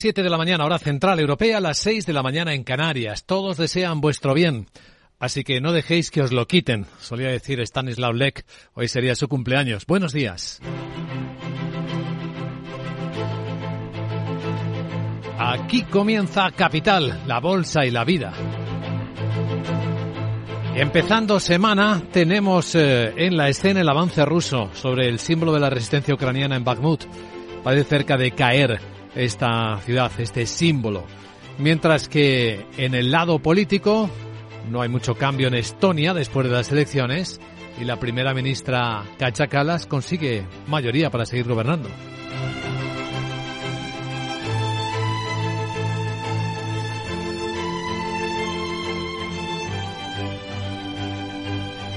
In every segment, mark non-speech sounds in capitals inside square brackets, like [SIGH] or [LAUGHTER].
7 de la mañana, hora central europea, las 6 de la mañana en Canarias. Todos desean vuestro bien. Así que no dejéis que os lo quiten. Solía decir Stanislav Lek, hoy sería su cumpleaños. Buenos días. Aquí comienza Capital, la bolsa y la vida. Empezando semana, tenemos eh, en la escena el avance ruso sobre el símbolo de la resistencia ucraniana en Bakhmut. Parece cerca de caer esta ciudad, este símbolo. Mientras que en el lado político no hay mucho cambio en Estonia después de las elecciones y la primera ministra Kacha Kallas consigue mayoría para seguir gobernando.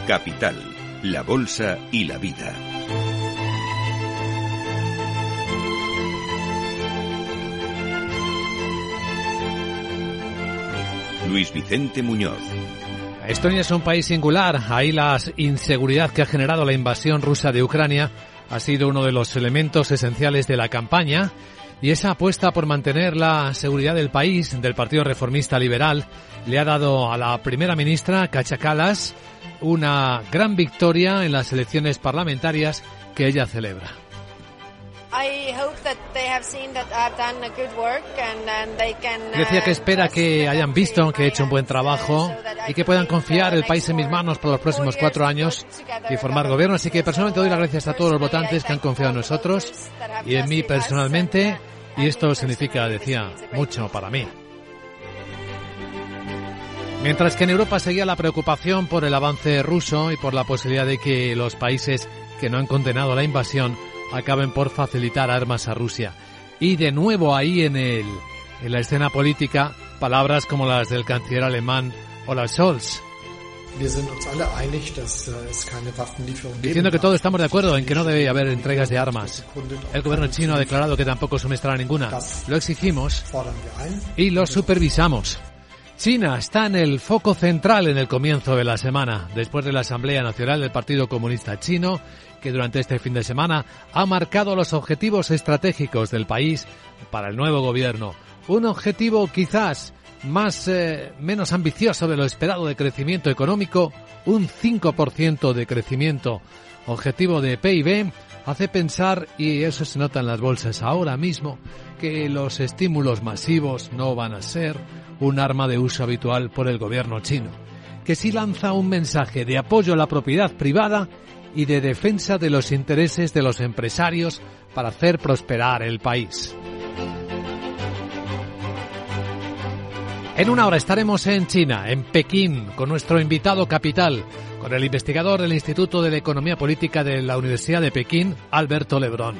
Capital, la Bolsa y la Vida. Luis Vicente Muñoz. Estonia es un país singular. Ahí la inseguridad que ha generado la invasión rusa de Ucrania ha sido uno de los elementos esenciales de la campaña y esa apuesta por mantener la seguridad del país del Partido Reformista Liberal le ha dado a la primera ministra Kacha Kallas una gran victoria en las elecciones parlamentarias que ella celebra. Decía que espera que hayan visto que he hecho un buen trabajo y que puedan confiar el país en mis manos por los próximos cuatro años y formar gobierno. Así que personalmente doy las gracias a todos los votantes que han confiado en nosotros y en mí personalmente. Y esto significa, decía, mucho para mí. Mientras que en Europa seguía la preocupación por el avance ruso y por la posibilidad de que los países que no han condenado la invasión acaben por facilitar armas a Rusia. Y de nuevo ahí en, el, en la escena política, palabras como las del canciller alemán Olaf Scholz. Diciendo que todos estamos de acuerdo en que no debe haber entregas de armas. El gobierno chino ha declarado que tampoco suministrará ninguna. Lo exigimos y lo supervisamos. China está en el foco central en el comienzo de la semana, después de la Asamblea Nacional del Partido Comunista Chino, que durante este fin de semana ha marcado los objetivos estratégicos del país para el nuevo gobierno. Un objetivo quizás más eh, menos ambicioso de lo esperado de crecimiento económico, un 5% de crecimiento objetivo de PIB, hace pensar, y eso se nota en las bolsas ahora mismo, que los estímulos masivos no van a ser un arma de uso habitual por el gobierno chino, que sí lanza un mensaje de apoyo a la propiedad privada y de defensa de los intereses de los empresarios para hacer prosperar el país. En una hora estaremos en China, en Pekín, con nuestro invitado capital, con el investigador del Instituto de la Economía Política de la Universidad de Pekín, Alberto Lebrón.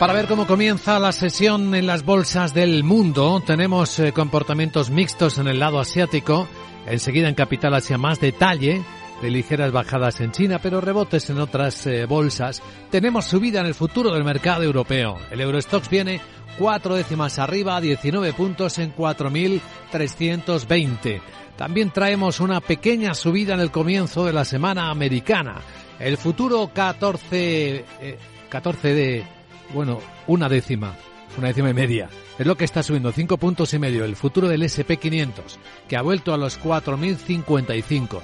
Para ver cómo comienza la sesión en las bolsas del mundo, tenemos eh, comportamientos mixtos en el lado asiático, enseguida en Capital Asia más detalle, de ligeras bajadas en China, pero rebotes en otras eh, bolsas. Tenemos subida en el futuro del mercado europeo. El Eurostox viene cuatro décimas arriba, 19 puntos en 4.320. También traemos una pequeña subida en el comienzo de la semana americana. El futuro 14, 14 eh, de bueno, una décima, una décima y media. Es lo que está subiendo, cinco puntos y medio, el futuro del SP500, que ha vuelto a los 4.055.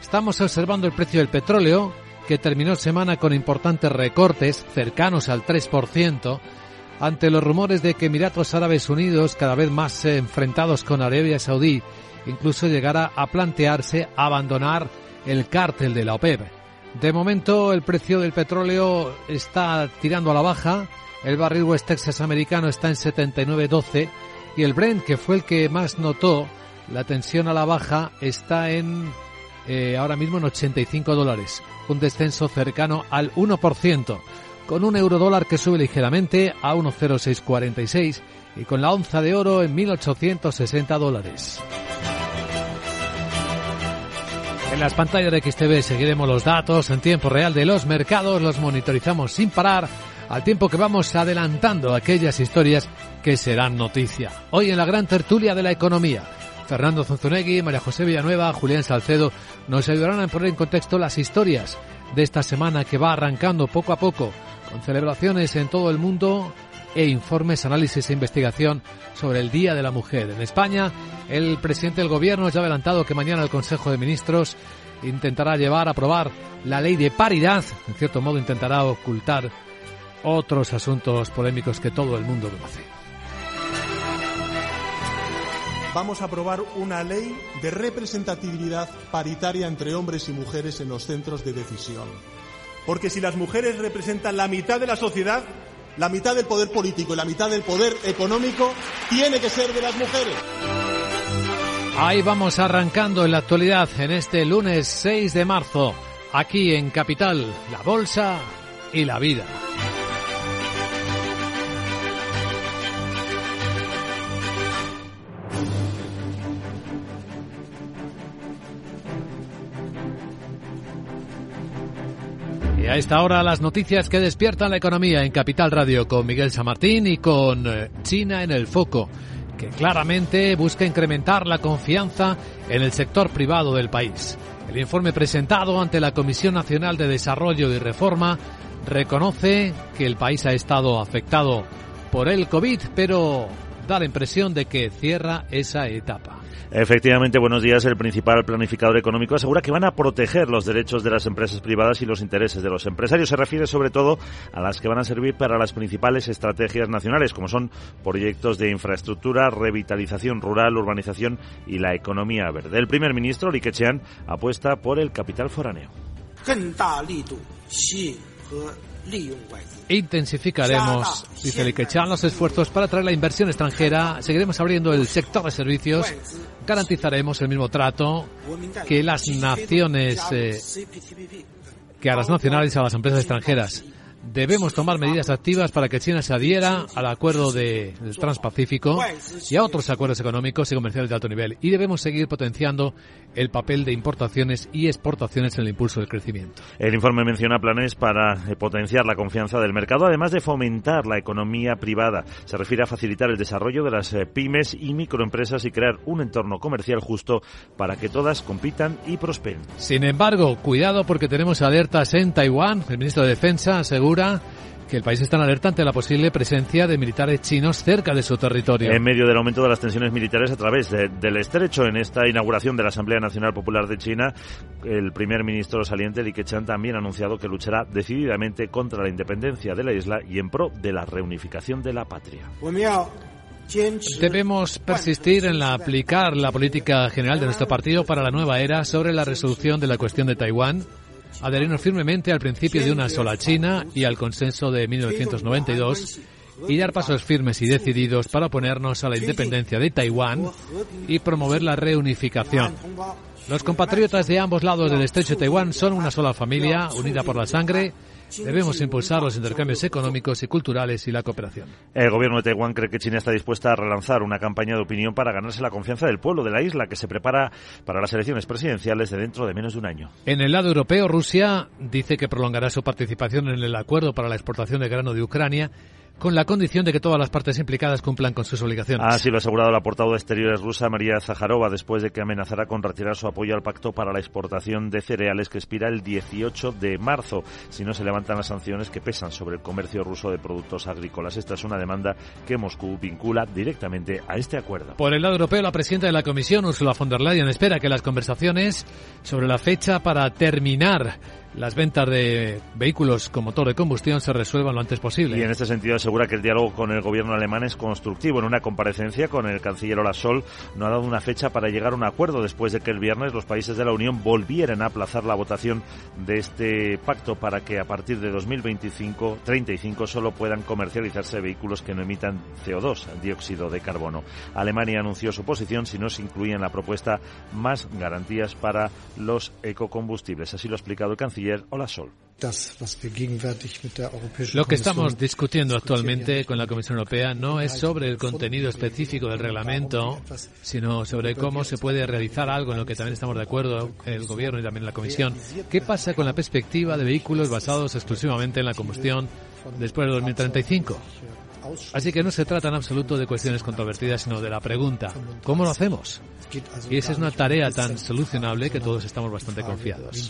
Estamos observando el precio del petróleo, que terminó semana con importantes recortes, cercanos al 3%, ante los rumores de que Emiratos Árabes Unidos, cada vez más enfrentados con Arabia Saudí, incluso llegara a plantearse abandonar el cártel de la OPEP. De momento el precio del petróleo está tirando a la baja. El barril West Texas americano está en 79.12 y el Brent, que fue el que más notó la tensión a la baja, está en eh, ahora mismo en 85 dólares, un descenso cercano al 1%, con un euro dólar que sube ligeramente a 1,0646 y con la onza de oro en 1.860 dólares. En las pantallas de XTV seguiremos los datos en tiempo real de los mercados, los monitorizamos sin parar, al tiempo que vamos adelantando aquellas historias que serán noticia. Hoy en la gran tertulia de la economía, Fernando Zunzunegui, María José Villanueva, Julián Salcedo nos ayudarán a poner en contexto las historias de esta semana que va arrancando poco a poco, con celebraciones en todo el mundo e informes, análisis e investigación sobre el Día de la Mujer. En España, el presidente del Gobierno ya ha adelantado que mañana el Consejo de Ministros intentará llevar a aprobar la ley de paridad. En cierto modo, intentará ocultar otros asuntos polémicos que todo el mundo conoce. Vamos a aprobar una ley de representatividad paritaria entre hombres y mujeres en los centros de decisión. Porque si las mujeres representan la mitad de la sociedad, la mitad del poder político y la mitad del poder económico tiene que ser de las mujeres. Ahí vamos arrancando en la actualidad en este lunes 6 de marzo, aquí en Capital, la Bolsa y la Vida. Esta hora las noticias que despiertan la economía en Capital Radio con Miguel San Martín y con eh, China en el foco, que claramente busca incrementar la confianza en el sector privado del país. El informe presentado ante la Comisión Nacional de Desarrollo y Reforma reconoce que el país ha estado afectado por el COVID, pero da la impresión de que cierra esa etapa. Efectivamente, buenos días. El principal planificador económico asegura que van a proteger los derechos de las empresas privadas y los intereses de los empresarios. Se refiere sobre todo a las que van a servir para las principales estrategias nacionales, como son proyectos de infraestructura, revitalización rural, urbanización y la economía verde. El primer ministro, Li Keqiang, apuesta por el capital foráneo. Intensificaremos, dice Li los esfuerzos para atraer la inversión extranjera. Seguiremos abriendo el sector de servicios. Garantizaremos el mismo trato que las naciones, eh, que a las nacionales y a las empresas extranjeras. Debemos tomar medidas activas para que China se adhiera al acuerdo de, del Transpacífico y a otros acuerdos económicos y comerciales de alto nivel. Y debemos seguir potenciando el papel de importaciones y exportaciones en el impulso del crecimiento. El informe menciona planes para eh, potenciar la confianza del mercado, además de fomentar la economía privada. Se refiere a facilitar el desarrollo de las eh, pymes y microempresas y crear un entorno comercial justo para que todas compitan y prosperen. Sin embargo, cuidado porque tenemos alertas en Taiwán. El ministro de Defensa asegura que el país está en alerta ante la posible presencia de militares chinos cerca de su territorio. En medio del aumento de las tensiones militares a través de, del estrecho en esta inauguración de la Asamblea Nacional Popular de China, el primer ministro saliente Li Keqiang también ha anunciado que luchará decididamente contra la independencia de la isla y en pro de la reunificación de la patria. Debemos persistir en la aplicar la política general de nuestro partido para la nueva era sobre la resolución de la cuestión de Taiwán adherirnos firmemente al principio de una sola China y al consenso de 1992 y dar pasos firmes y decididos para oponernos a la independencia de Taiwán y promover la reunificación. Los compatriotas de ambos lados del estrecho de Taiwán son una sola familia, unida por la sangre, Debemos impulsar los intercambios económicos y culturales y la cooperación. El gobierno de Taiwán cree que China está dispuesta a relanzar una campaña de opinión para ganarse la confianza del pueblo de la isla que se prepara para las elecciones presidenciales de dentro de menos de un año. En el lado europeo, Rusia dice que prolongará su participación en el acuerdo para la exportación de grano de Ucrania con la condición de que todas las partes implicadas cumplan con sus obligaciones. Así lo ha asegurado la portavoz de Exteriores rusa María Zaharova después de que amenazara con retirar su apoyo al pacto para la exportación de cereales que expira el 18 de marzo si no se levantan las sanciones que pesan sobre el comercio ruso de productos agrícolas. Esta es una demanda que Moscú vincula directamente a este acuerdo. Por el lado europeo, la presidenta de la Comisión, Ursula von der Leyen, espera que las conversaciones sobre la fecha para terminar las ventas de vehículos con motor de combustión se resuelvan lo antes posible. Y en este sentido asegura que el diálogo con el gobierno alemán es constructivo. En una comparecencia con el canciller Olaf Scholz no ha dado una fecha para llegar a un acuerdo después de que el viernes los países de la Unión volvieran a aplazar la votación de este pacto para que a partir de 2025 35 solo puedan comercializarse vehículos que no emitan CO2, dióxido de carbono. Alemania anunció su posición si no se incluía en la propuesta más garantías para los ecocombustibles. Así lo ha explicado el canciller Hola Sol. Lo que estamos discutiendo actualmente con la Comisión Europea no es sobre el contenido específico del reglamento, sino sobre cómo se puede realizar algo en lo que también estamos de acuerdo el Gobierno y también la Comisión. ¿Qué pasa con la perspectiva de vehículos basados exclusivamente en la combustión después de 2035? Así que no se trata en absoluto de cuestiones controvertidas, sino de la pregunta, ¿cómo lo hacemos? Y esa es una tarea tan solucionable que todos estamos bastante confiados.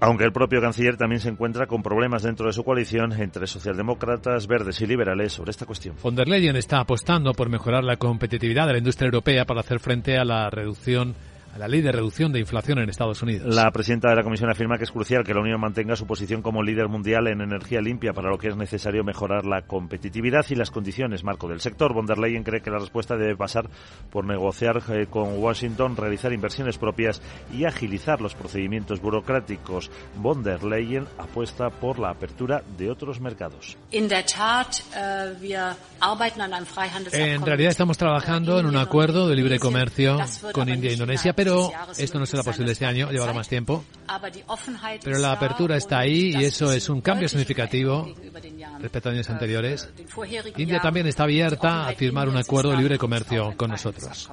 Aunque el propio canciller también se encuentra con problemas dentro de su coalición entre socialdemócratas, verdes y liberales sobre esta cuestión. Von der Leyen está apostando por mejorar la competitividad de la industria europea para hacer frente a la reducción la ley de reducción de inflación en Estados Unidos. La presidenta de la Comisión afirma que es crucial que la Unión mantenga su posición como líder mundial en energía limpia, para lo que es necesario mejorar la competitividad y las condiciones marco del sector. Von der Leyen cree que la respuesta debe pasar por negociar eh, con Washington, realizar inversiones propias y agilizar los procedimientos burocráticos. Von der Leyen apuesta por la apertura de otros mercados. En realidad estamos trabajando en un acuerdo de libre comercio con India e Indonesia, pero esto no será posible este año, llevará más tiempo. Pero la apertura está ahí y eso es un cambio significativo respecto a años anteriores. India también está abierta a firmar un acuerdo de libre comercio con nosotros.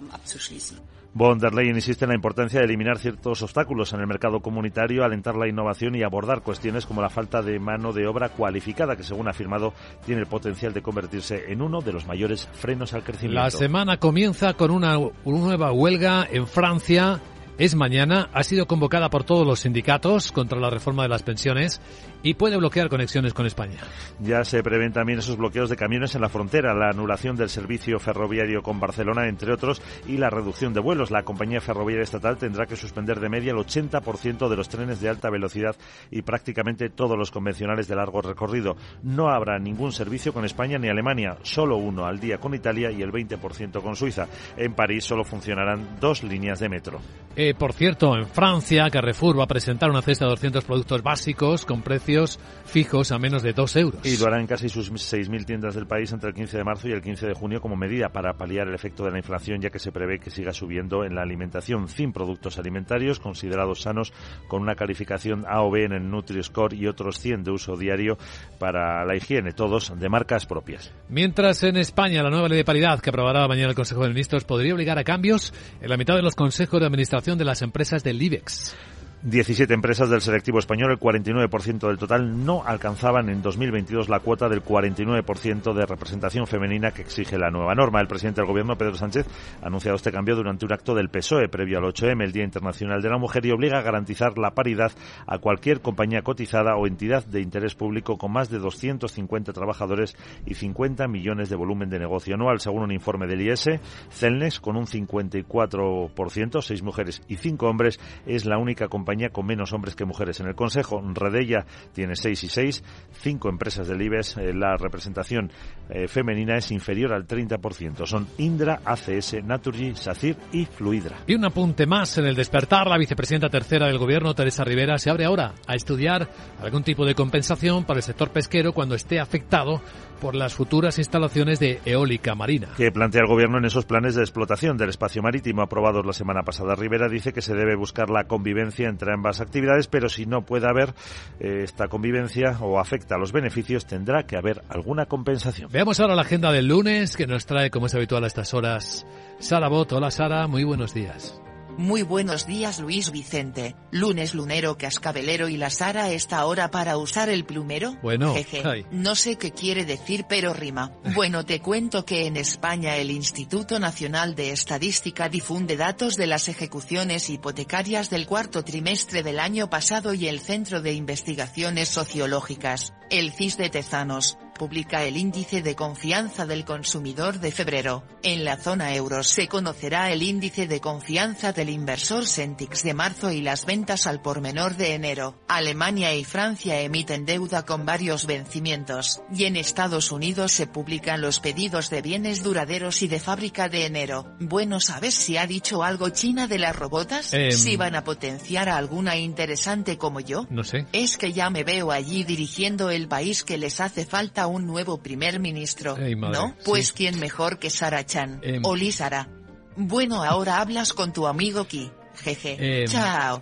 Von der Leyen insiste en la importancia de eliminar ciertos obstáculos en el mercado comunitario, alentar la innovación y abordar cuestiones como la falta de mano de obra cualificada, que según ha afirmado tiene el potencial de convertirse en uno de los mayores frenos al crecimiento. La semana comienza con una, una nueva huelga en Francia es mañana, ha sido convocada por todos los sindicatos contra la reforma de las pensiones y puede bloquear conexiones con España. Ya se prevén también esos bloqueos de camiones en la frontera, la anulación del servicio ferroviario con Barcelona, entre otros, y la reducción de vuelos. La compañía ferroviaria estatal tendrá que suspender de media el 80% de los trenes de alta velocidad y prácticamente todos los convencionales de largo recorrido. No habrá ningún servicio con España ni Alemania, solo uno al día con Italia y el 20% con Suiza. En París solo funcionarán dos líneas de metro. Eh, por cierto, en Francia, Carrefour va a presentar una cesta de 200 productos básicos con precios fijos a menos de 2 euros. Y lo hará en casi sus 6.000 tiendas del país entre el 15 de marzo y el 15 de junio como medida para paliar el efecto de la inflación, ya que se prevé que siga subiendo en la alimentación. 100 productos alimentarios considerados sanos con una calificación A o B en el Nutri-Score y otros 100 de uso diario para la higiene, todos de marcas propias. Mientras en España la nueva ley de paridad que aprobará mañana el Consejo de Ministros podría obligar a cambios en la mitad de los consejos de administración de las empresas del IBEX. 17 empresas del selectivo español, el 49% del total, no alcanzaban en 2022 la cuota del 49% de representación femenina que exige la nueva norma. El presidente del Gobierno, Pedro Sánchez, ha anunciado este cambio durante un acto del PSOE previo al 8M, el Día Internacional de la Mujer, y obliga a garantizar la paridad a cualquier compañía cotizada o entidad de interés público con más de 250 trabajadores y 50 millones de volumen de negocio anual, según un informe del IS. Celnex, con un 54%, seis mujeres y cinco hombres, es la única compañía con menos hombres que mujeres en el Consejo. Redella tiene 6 y 6, cinco empresas del IBEX. Eh, la representación eh, femenina es inferior al 30%. Son Indra, ACS, Naturgy, SACIR y Fluidra. Y un apunte más en el despertar. La vicepresidenta tercera del Gobierno, Teresa Rivera, se abre ahora a estudiar algún tipo de compensación para el sector pesquero cuando esté afectado por las futuras instalaciones de eólica marina. Que plantea el Gobierno en esos planes de explotación del espacio marítimo aprobados la semana pasada. Rivera dice que se debe buscar la convivencia entre ambas actividades, pero si no puede haber eh, esta convivencia o afecta a los beneficios, tendrá que haber alguna compensación. Veamos ahora la agenda del lunes que nos trae, como es habitual a estas horas, Sara Bot. Hola Sara, muy buenos días. Muy buenos días Luis Vicente, lunes lunero cascabelero y la Sara esta hora para usar el plumero. Bueno, Jeje, no sé qué quiere decir pero rima. [LAUGHS] Bueno te cuento que en España el Instituto Nacional de Estadística difunde datos de las ejecuciones hipotecarias del cuarto trimestre del año pasado y el Centro de Investigaciones Sociológicas, el CIS de Tezanos, publica el índice de confianza del consumidor de febrero. En la zona euro se conocerá el índice de confianza del inversor Sentix de marzo y las ventas al por menor de enero. Alemania y Francia emiten deuda con varios vencimientos, y en Estados Unidos se publican los pedidos de bienes duraderos y de fábrica de enero. Bueno, ¿sabes si ha dicho algo China de las robotas? Em. Si van a potenciar a alguna interesante como yo. No sé. Es que ya me veo allí dirigiendo el país que les hace falta un nuevo primer ministro, Ey, madre, ¿no? Pues sí. quién mejor que Sara Chan. Em. Oli Sara. Bueno, ahora hablas con tu amigo Ki. Jeje. Em. Chao.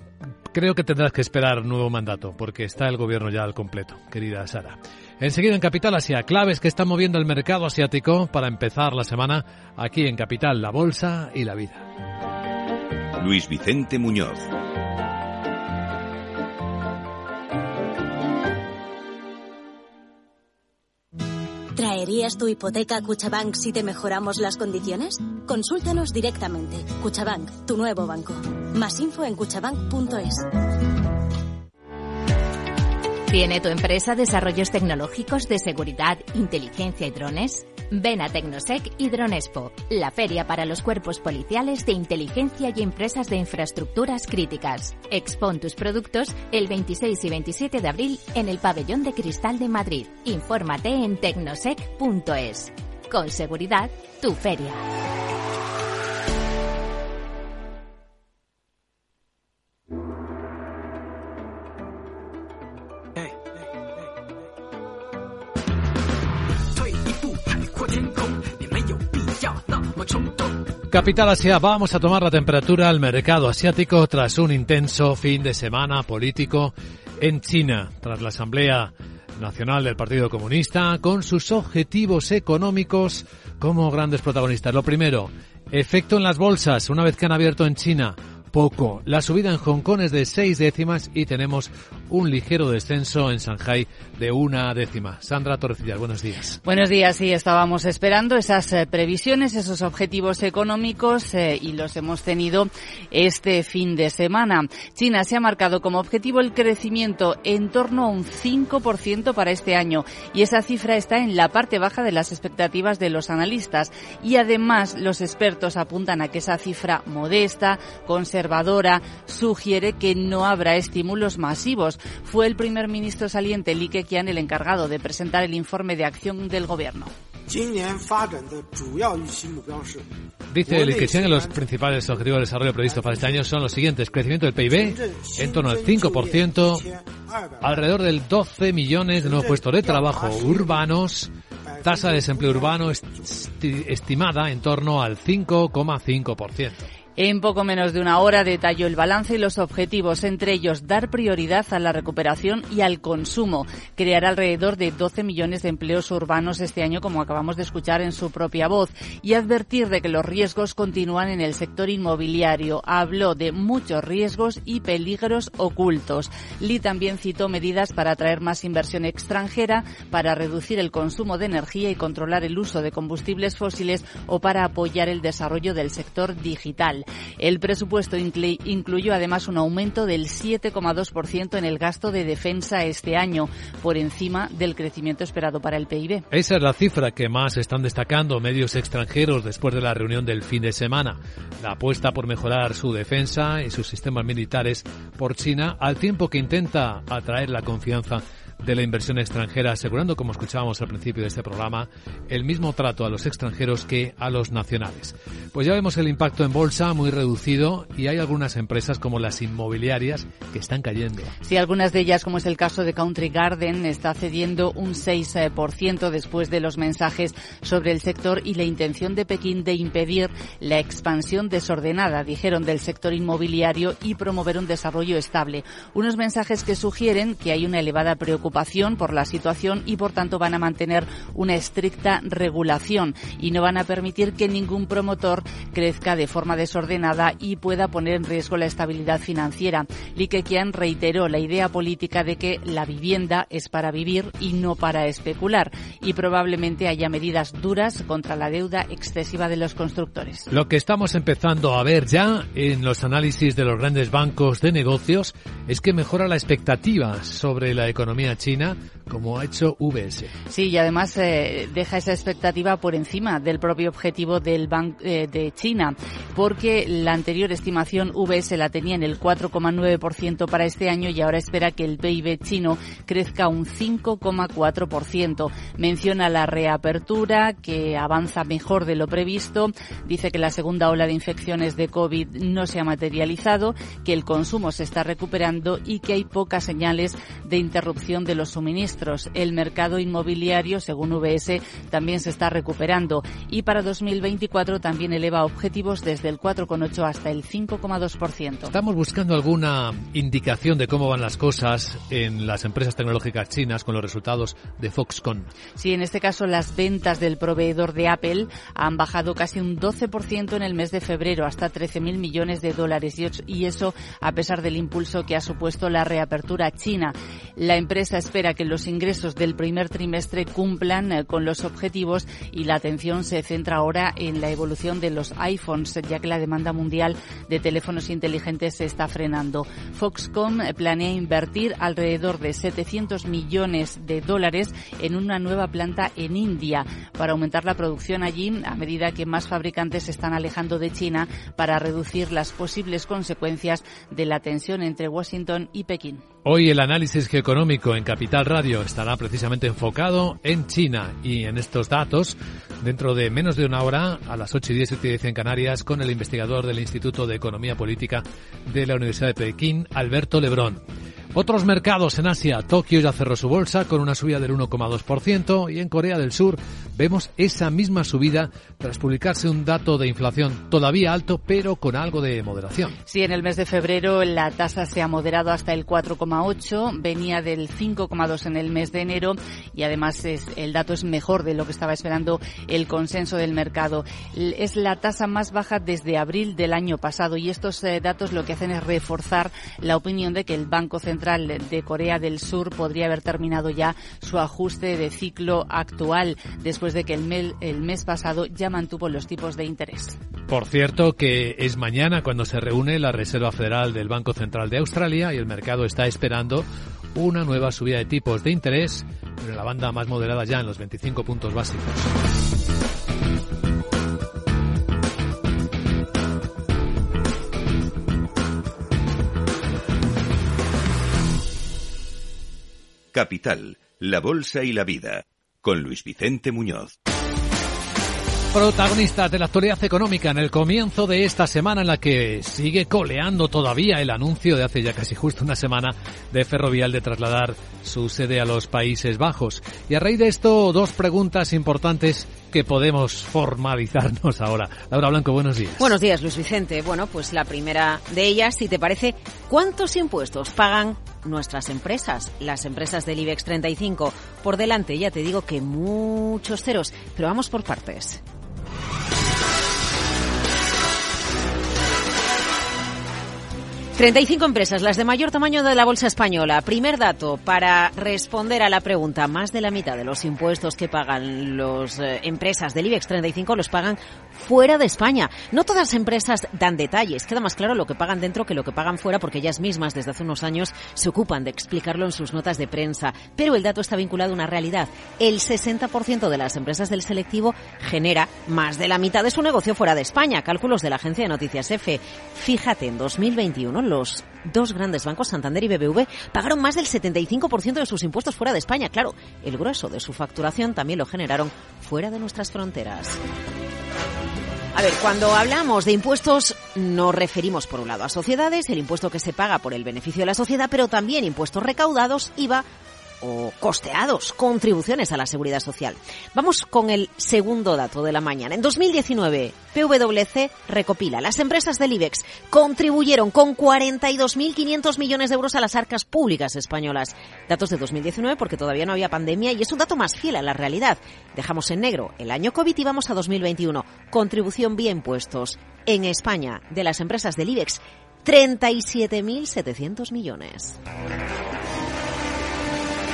Creo que tendrás que esperar nuevo mandato, porque está el gobierno ya al completo, querida Sara. Enseguida en Capital Asia, claves que están moviendo el mercado asiático para empezar la semana aquí en Capital, la Bolsa y la Vida. Luis Vicente Muñoz. ¿Cambiarías tu hipoteca Cuchabank si te mejoramos las condiciones? Consúltanos directamente. Cuchabank, tu nuevo banco. Más info en cuchabank.es. ¿Tiene tu empresa desarrollos tecnológicos de seguridad, inteligencia y drones? Ven a Tecnosec y Dronespo, la feria para los cuerpos policiales de inteligencia y empresas de infraestructuras críticas. Expon tus productos el 26 y 27 de abril en el Pabellón de Cristal de Madrid. Infórmate en tecnosec.es. Con seguridad, tu feria. Capital Asia, vamos a tomar la temperatura al mercado asiático tras un intenso fin de semana político en China, tras la Asamblea Nacional del Partido Comunista, con sus objetivos económicos como grandes protagonistas. Lo primero, efecto en las bolsas, una vez que han abierto en China poco. La subida en Hong Kong es de seis décimas y tenemos un ligero descenso en Shanghai de una décima. Sandra Torrecillas, buenos días. Buenos días, sí, estábamos esperando esas eh, previsiones, esos objetivos económicos eh, y los hemos tenido este fin de semana. China se ha marcado como objetivo el crecimiento en torno a un 5% para este año y esa cifra está en la parte baja de las expectativas de los analistas y además los expertos apuntan a que esa cifra modesta, conservadora, sugiere que no habrá estímulos masivos. Fue el primer ministro saliente Li Keqiang el encargado de presentar el informe de acción del gobierno. Dice Li Keqiang que los principales objetivos de desarrollo previstos para este año son los siguientes. Crecimiento del PIB en torno al 5%, alrededor del 12 millones de nuevos puestos de trabajo urbanos, tasa de desempleo urbano estimada en torno al 5,5%. En poco menos de una hora detalló el balance y los objetivos, entre ellos dar prioridad a la recuperación y al consumo, crear alrededor de 12 millones de empleos urbanos este año, como acabamos de escuchar en su propia voz, y advertir de que los riesgos continúan en el sector inmobiliario. Habló de muchos riesgos y peligros ocultos. Lee también citó medidas para atraer más inversión extranjera, para reducir el consumo de energía y controlar el uso de combustibles fósiles o para apoyar el desarrollo del sector digital. El presupuesto incluyó además un aumento del 7,2% en el gasto de defensa este año, por encima del crecimiento esperado para el PIB. Esa es la cifra que más están destacando medios extranjeros después de la reunión del fin de semana. La apuesta por mejorar su defensa y sus sistemas militares por China, al tiempo que intenta atraer la confianza de la inversión extranjera, asegurando, como escuchábamos al principio de este programa, el mismo trato a los extranjeros que a los nacionales. Pues ya vemos el impacto en bolsa muy reducido y hay algunas empresas como las inmobiliarias que están cayendo. Sí, algunas de ellas, como es el caso de Country Garden, está cediendo un 6% después de los mensajes sobre el sector y la intención de Pekín de impedir la expansión desordenada, dijeron, del sector inmobiliario y promover un desarrollo estable. Unos mensajes que sugieren que hay una elevada preocupación por la situación y por tanto van a mantener una estricta regulación y no van a permitir que ningún promotor crezca de forma desordenada y pueda poner en riesgo la estabilidad financiera. Li Keqiang reiteró la idea política de que la vivienda es para vivir y no para especular y probablemente haya medidas duras contra la deuda excesiva de los constructores. Lo que estamos empezando a ver ya en los análisis de los grandes bancos de negocios es que mejora la expectativa sobre la economía China, como ha hecho VS. Sí, y además eh, deja esa expectativa por encima del propio objetivo del Banco eh, de China, porque la anterior estimación VS la tenía en el 4,9% para este año y ahora espera que el PIB chino crezca un 5,4%. Menciona la reapertura, que avanza mejor de lo previsto. Dice que la segunda ola de infecciones de COVID no se ha materializado, que el consumo se está recuperando y que hay pocas señales de interrupción de los suministros. El mercado inmobiliario, según VS, también se está recuperando y para 2024 también eleva objetivos desde el 4,8 hasta el 5,2%. Estamos buscando alguna indicación de cómo van las cosas en las empresas tecnológicas chinas con los resultados de Foxconn. Sí, en este caso las ventas del proveedor de Apple han bajado casi un 12% en el mes de febrero hasta 13.000 millones de dólares y eso a pesar del impulso que ha supuesto la reapertura china. La empresa espera que los ingresos del primer trimestre cumplan eh, con los objetivos y la atención se centra ahora en la evolución de los iPhones, ya que la demanda mundial de teléfonos inteligentes se está frenando. Foxconn eh, planea invertir alrededor de 700 millones de dólares en una nueva planta en India para aumentar la producción allí a medida que más fabricantes se están alejando de China para reducir las posibles consecuencias de la tensión entre Washington y Pekín. Hoy el análisis geoeconómico en Capital Radio estará precisamente enfocado en China y en estos datos dentro de menos de una hora a las 8 y 10, 7 y 10 en Canarias con el investigador del Instituto de Economía Política de la Universidad de Pekín, Alberto Lebrón. Otros mercados en Asia, Tokio ya cerró su bolsa con una subida del 1,2% y en Corea del Sur vemos esa misma subida tras publicarse un dato de inflación todavía alto pero con algo de moderación. Sí, en el mes de febrero la tasa se ha moderado hasta el 4,8, venía del 5,2 en el mes de enero y además es, el dato es mejor de lo que estaba esperando el consenso del mercado. Es la tasa más baja desde abril del año pasado y estos eh, datos lo que hacen es reforzar la opinión de que el Banco Central de Corea del Sur podría haber terminado ya su ajuste de ciclo actual después de que el, el mes pasado ya mantuvo los tipos de interés. Por cierto, que es mañana cuando se reúne la Reserva Federal del Banco Central de Australia y el mercado está esperando una nueva subida de tipos de interés, pero la banda más moderada ya en los 25 puntos básicos. Capital, la Bolsa y la Vida, con Luis Vicente Muñoz. Protagonistas de la actualidad económica en el comienzo de esta semana en la que sigue coleando todavía el anuncio de hace ya casi justo una semana de Ferrovial de trasladar su sede a los Países Bajos. Y a raíz de esto, dos preguntas importantes que podemos formalizarnos ahora. Laura Blanco, buenos días. Buenos días, Luis Vicente. Bueno, pues la primera de ellas, si te parece, ¿cuántos impuestos pagan nuestras empresas, las empresas del IBEX 35? Por delante, ya te digo que muchos ceros, pero vamos por partes. 35 empresas, las de mayor tamaño de la bolsa española. Primer dato para responder a la pregunta. Más de la mitad de los impuestos que pagan las eh, empresas del IBEX 35 los pagan fuera de España. No todas las empresas dan detalles. Queda más claro lo que pagan dentro que lo que pagan fuera porque ellas mismas desde hace unos años se ocupan de explicarlo en sus notas de prensa. Pero el dato está vinculado a una realidad. El 60% de las empresas del selectivo genera más de la mitad de su negocio fuera de España. Cálculos de la agencia de noticias EFE. Fíjate, en 2021 los dos grandes bancos, Santander y BBV, pagaron más del 75% de sus impuestos fuera de España. Claro, el grueso de su facturación también lo generaron fuera de nuestras fronteras. A ver, cuando hablamos de impuestos nos referimos por un lado a sociedades, el impuesto que se paga por el beneficio de la sociedad, pero también impuestos recaudados, IVA o costeados contribuciones a la seguridad social. Vamos con el segundo dato de la mañana. En 2019, PwC recopila. Las empresas del IBEX contribuyeron con 42.500 millones de euros a las arcas públicas españolas. Datos de 2019 porque todavía no había pandemia y es un dato más fiel a la realidad. Dejamos en negro el año COVID y vamos a 2021. Contribución vía impuestos. En España, de las empresas del IBEX, 37.700 millones.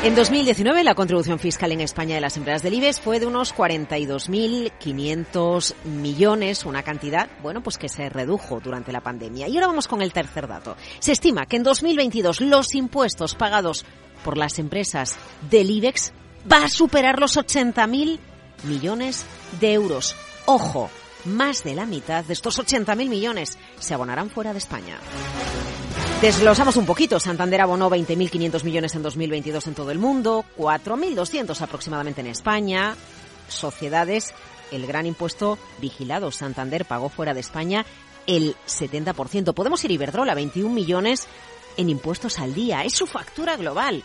En 2019 la contribución fiscal en España de las empresas del IBEX fue de unos 42.500 millones, una cantidad, bueno, pues que se redujo durante la pandemia. Y ahora vamos con el tercer dato. Se estima que en 2022 los impuestos pagados por las empresas del IBEX va a superar los 80.000 millones de euros. Ojo, más de la mitad de estos 80.000 millones se abonarán fuera de España. Desglosamos un poquito. Santander abonó 20.500 millones en 2022 en todo el mundo, 4.200 aproximadamente en España. Sociedades, el gran impuesto vigilado. Santander pagó fuera de España el 70%. Podemos ir Iberdrola, 21 millones en impuestos al día. Es su factura global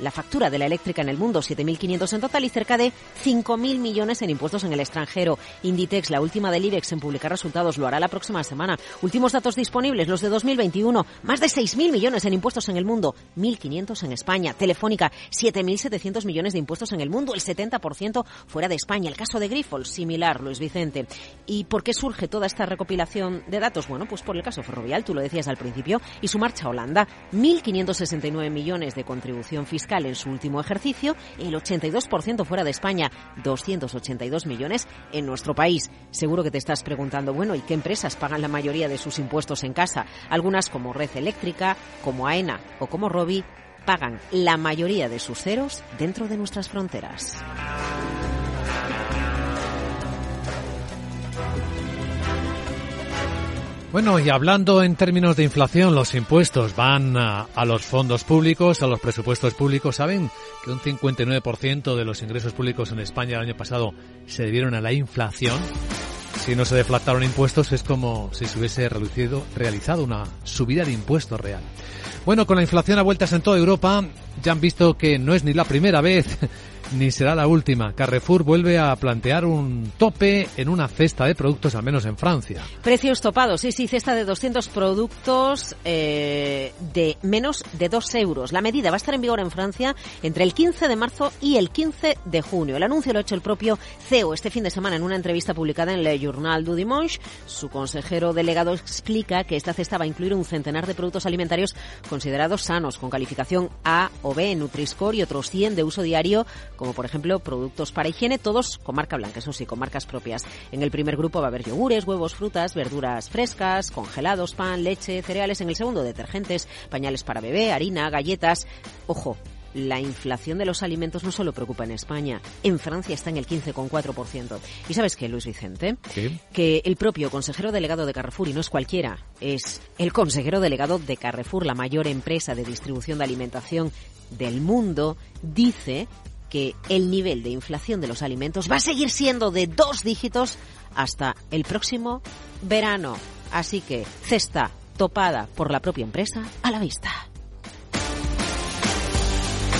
la factura de la eléctrica en el mundo, 7.500 en total y cerca de 5.000 millones en impuestos en el extranjero. Inditex, la última del IBEX en publicar resultados, lo hará la próxima semana. Últimos datos disponibles, los de 2021, más de 6.000 millones en impuestos en el mundo, 1.500 en España. Telefónica, 7.700 millones de impuestos en el mundo, el 70% fuera de España. El caso de Grifols, similar, Luis Vicente. ¿Y por qué surge toda esta recopilación de datos? Bueno, pues por el caso Ferrovial, tú lo decías al principio, y su marcha a Holanda, 1.569 millones de contribución fiscal en su último ejercicio, el 82% fuera de España, 282 millones en nuestro país. Seguro que te estás preguntando, bueno, ¿y qué empresas pagan la mayoría de sus impuestos en casa? Algunas como Red Eléctrica, como AENA o como Robi pagan la mayoría de sus ceros dentro de nuestras fronteras. Bueno, y hablando en términos de inflación, los impuestos van a, los fondos públicos, a los presupuestos públicos. ¿Saben que un 59% de los ingresos públicos en España el año pasado se debieron a la inflación? Si no se deflactaron impuestos es como si se hubiese reducido, realizado una subida de impuestos real. Bueno, con la inflación a vueltas en toda Europa, ya han visto que no es ni la primera vez ni será la última. Carrefour vuelve a plantear un tope en una cesta de productos, al menos en Francia. Precios topados, sí, sí, cesta de 200 productos eh, de menos de 2 euros. La medida va a estar en vigor en Francia entre el 15 de marzo y el 15 de junio. El anuncio lo ha hecho el propio CEO este fin de semana en una entrevista publicada en Le Journal du Dimanche. Su consejero delegado explica que esta cesta va a incluir un centenar de productos alimentarios considerados sanos, con calificación A o B Nutri-Score y otros 100 de uso diario como por ejemplo productos para higiene, todos con marca blanca, eso sí, con marcas propias. En el primer grupo va a haber yogures, huevos, frutas, verduras frescas, congelados, pan, leche, cereales. En el segundo, detergentes, pañales para bebé, harina, galletas. Ojo, la inflación de los alimentos no solo preocupa en España, en Francia está en el 15,4%. ¿Y sabes qué, Luis Vicente? Que el propio consejero delegado de Carrefour, y no es cualquiera, es el consejero delegado de Carrefour, la mayor empresa de distribución de alimentación del mundo, dice que el nivel de inflación de los alimentos va a seguir siendo de dos dígitos hasta el próximo verano. Así que cesta topada por la propia empresa a la vista.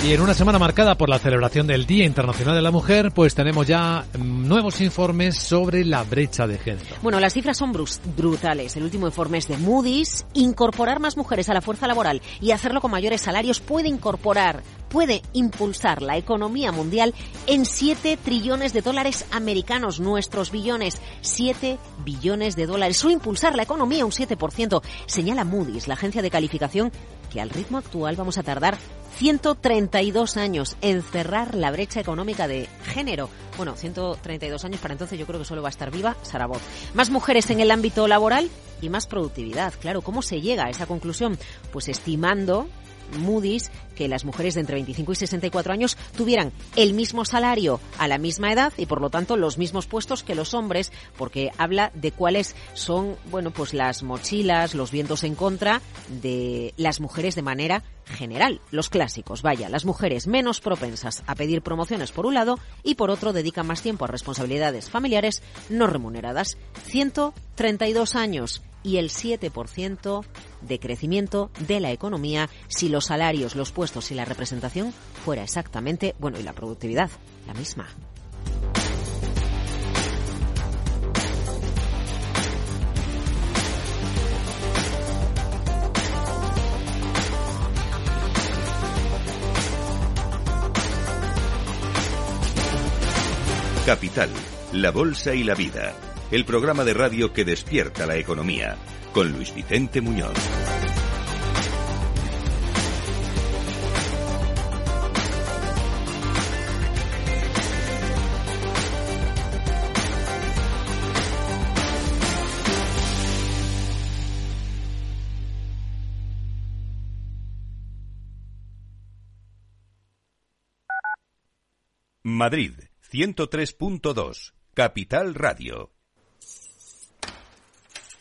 Y en una semana marcada por la celebración del Día Internacional de la Mujer, pues tenemos ya nuevos informes sobre la brecha de género. Bueno, las cifras son brutales. El último informe es de Moody's. Incorporar más mujeres a la fuerza laboral y hacerlo con mayores salarios puede incorporar puede impulsar la economía mundial en 7 trillones de dólares americanos, nuestros billones, 7 billones de dólares. Solo impulsar la economía un 7%, señala Moody's, la agencia de calificación, que al ritmo actual vamos a tardar 132 años en cerrar la brecha económica de género. Bueno, 132 años para entonces yo creo que solo va a estar viva Sarabot. Más mujeres en el ámbito laboral y más productividad. Claro, ¿cómo se llega a esa conclusión? Pues estimando Moody's que las mujeres de entre 25 y 64 años tuvieran el mismo salario a la misma edad y por lo tanto los mismos puestos que los hombres, porque habla de cuáles son, bueno, pues las mochilas, los vientos en contra de las mujeres de manera general, los clásicos, vaya, las mujeres menos propensas a pedir promociones por un lado y por otro dedican más tiempo a responsabilidades familiares no remuneradas. 132 años y el 7% de crecimiento de la economía si los salarios, los puestos y la representación fuera exactamente, bueno, y la productividad, la misma. Capital, la Bolsa y la Vida el programa de radio que despierta la economía, con Luis Vicente Muñoz. Madrid, 103.2, Capital Radio.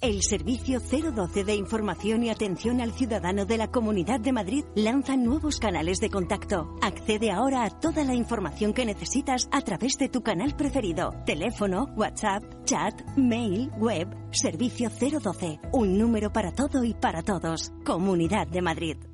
El Servicio 012 de Información y Atención al Ciudadano de la Comunidad de Madrid lanza nuevos canales de contacto. Accede ahora a toda la información que necesitas a través de tu canal preferido. Teléfono, WhatsApp, chat, mail, web. Servicio 012. Un número para todo y para todos. Comunidad de Madrid.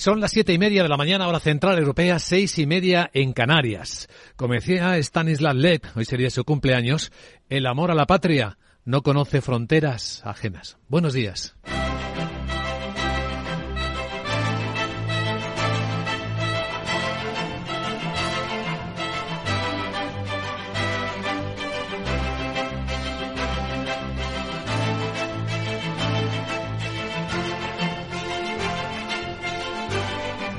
Son las siete y media de la mañana, hora central europea, seis y media en Canarias. Como decía Stanislav Lep, hoy sería su cumpleaños, el amor a la patria no conoce fronteras ajenas. Buenos días.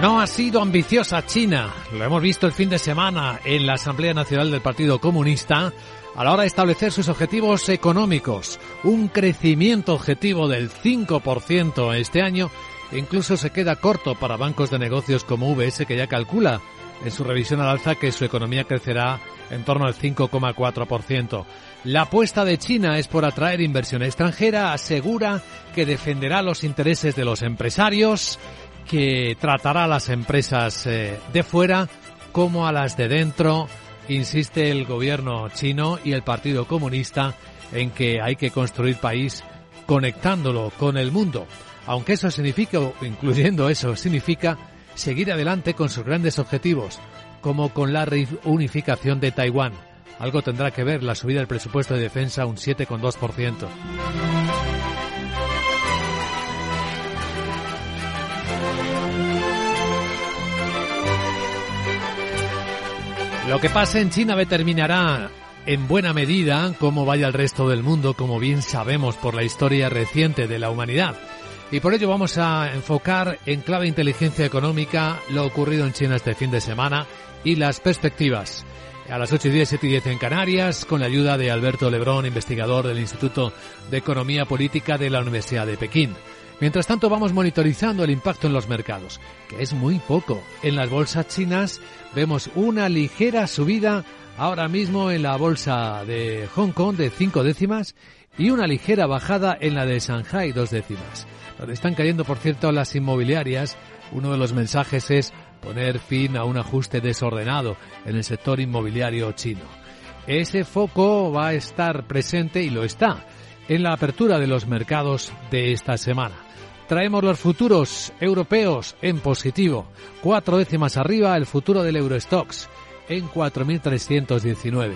No ha sido ambiciosa China, lo hemos visto el fin de semana en la Asamblea Nacional del Partido Comunista, a la hora de establecer sus objetivos económicos. Un crecimiento objetivo del 5% este año incluso se queda corto para bancos de negocios como UBS que ya calcula en su revisión al alza que su economía crecerá en torno al 5,4%. La apuesta de China es por atraer inversión extranjera, asegura que defenderá los intereses de los empresarios que tratará a las empresas eh, de fuera como a las de dentro, insiste el gobierno chino y el Partido Comunista en que hay que construir país conectándolo con el mundo. Aunque eso significa, incluyendo eso, significa seguir adelante con sus grandes objetivos, como con la reunificación de Taiwán. Algo tendrá que ver la subida del presupuesto de defensa un 7,2%. Lo que pase en China determinará en buena medida cómo vaya el resto del mundo, como bien sabemos por la historia reciente de la humanidad. Y por ello vamos a enfocar en clave inteligencia económica lo ocurrido en China este fin de semana y las perspectivas. A las 8 y 10, 7 y 10 en Canarias, con la ayuda de Alberto Lebrón, investigador del Instituto de Economía Política de la Universidad de Pekín. Mientras tanto vamos monitorizando el impacto en los mercados, que es muy poco. En las bolsas chinas vemos una ligera subida ahora mismo en la bolsa de Hong Kong de cinco décimas y una ligera bajada en la de Shanghai dos décimas. Donde están cayendo, por cierto, las inmobiliarias. Uno de los mensajes es poner fin a un ajuste desordenado en el sector inmobiliario chino. Ese foco va a estar presente y lo está en la apertura de los mercados de esta semana. Traemos los futuros europeos en positivo. Cuatro décimas arriba el futuro del Eurostox en 4.319.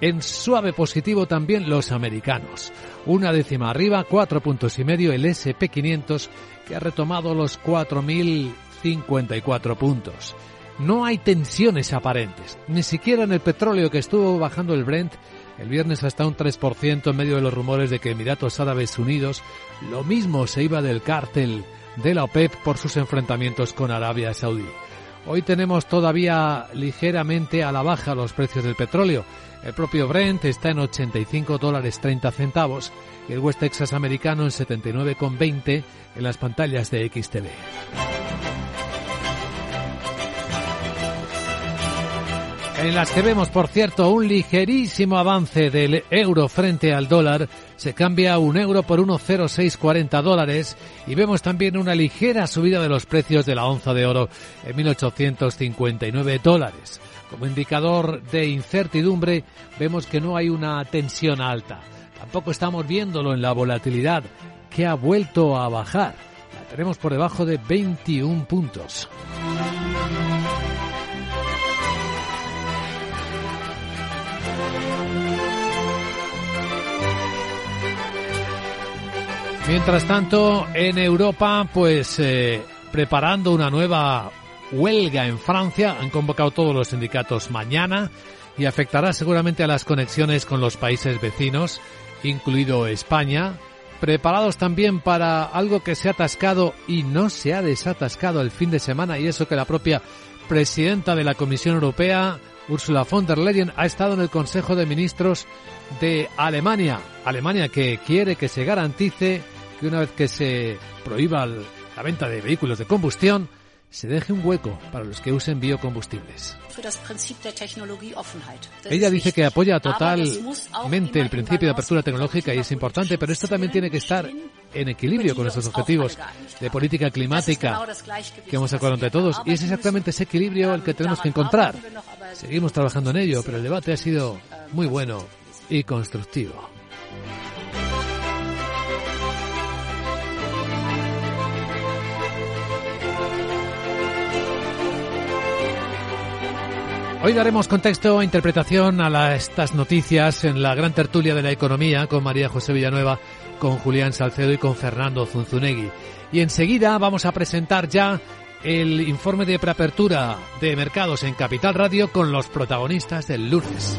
En suave positivo también los americanos. Una décima arriba, cuatro puntos y medio el SP500 que ha retomado los 4.054 puntos. No hay tensiones aparentes, ni siquiera en el petróleo que estuvo bajando el Brent el viernes hasta un 3% en medio de los rumores de que Emiratos Árabes Unidos lo mismo se iba del cártel de la OPEP por sus enfrentamientos con Arabia Saudí. Hoy tenemos todavía ligeramente a la baja los precios del petróleo. El propio Brent está en 85 dólares 30 centavos y el West Texas americano en 79,20 en las pantallas de XTV. En las que vemos, por cierto, un ligerísimo avance del euro frente al dólar. Se cambia un euro por 1,0640 dólares y vemos también una ligera subida de los precios de la onza de oro en 1.859 dólares. Como indicador de incertidumbre, vemos que no hay una tensión alta. Tampoco estamos viéndolo en la volatilidad, que ha vuelto a bajar. La tenemos por debajo de 21 puntos. Mientras tanto, en Europa, pues eh, preparando una nueva huelga en Francia, han convocado todos los sindicatos mañana y afectará seguramente a las conexiones con los países vecinos, incluido España, preparados también para algo que se ha atascado y no se ha desatascado el fin de semana y eso que la propia presidenta de la Comisión Europea, Ursula von der Leyen, ha estado en el Consejo de Ministros de Alemania. Alemania que quiere que se garantice que una vez que se prohíba la venta de vehículos de combustión, se deje un hueco para los que usen biocombustibles. Ella dice que apoya totalmente el principio de apertura tecnológica y es importante, pero esto también tiene que estar en equilibrio con nuestros objetivos de política climática que hemos acordado entre todos. Y es exactamente ese equilibrio el que tenemos que encontrar. Seguimos trabajando en ello, pero el debate ha sido muy bueno y constructivo. Hoy daremos contexto e interpretación a estas noticias en la gran tertulia de la economía con María José Villanueva, con Julián Salcedo y con Fernando Zunzunegui. Y enseguida vamos a presentar ya el informe de preapertura de mercados en Capital Radio con los protagonistas del lunes.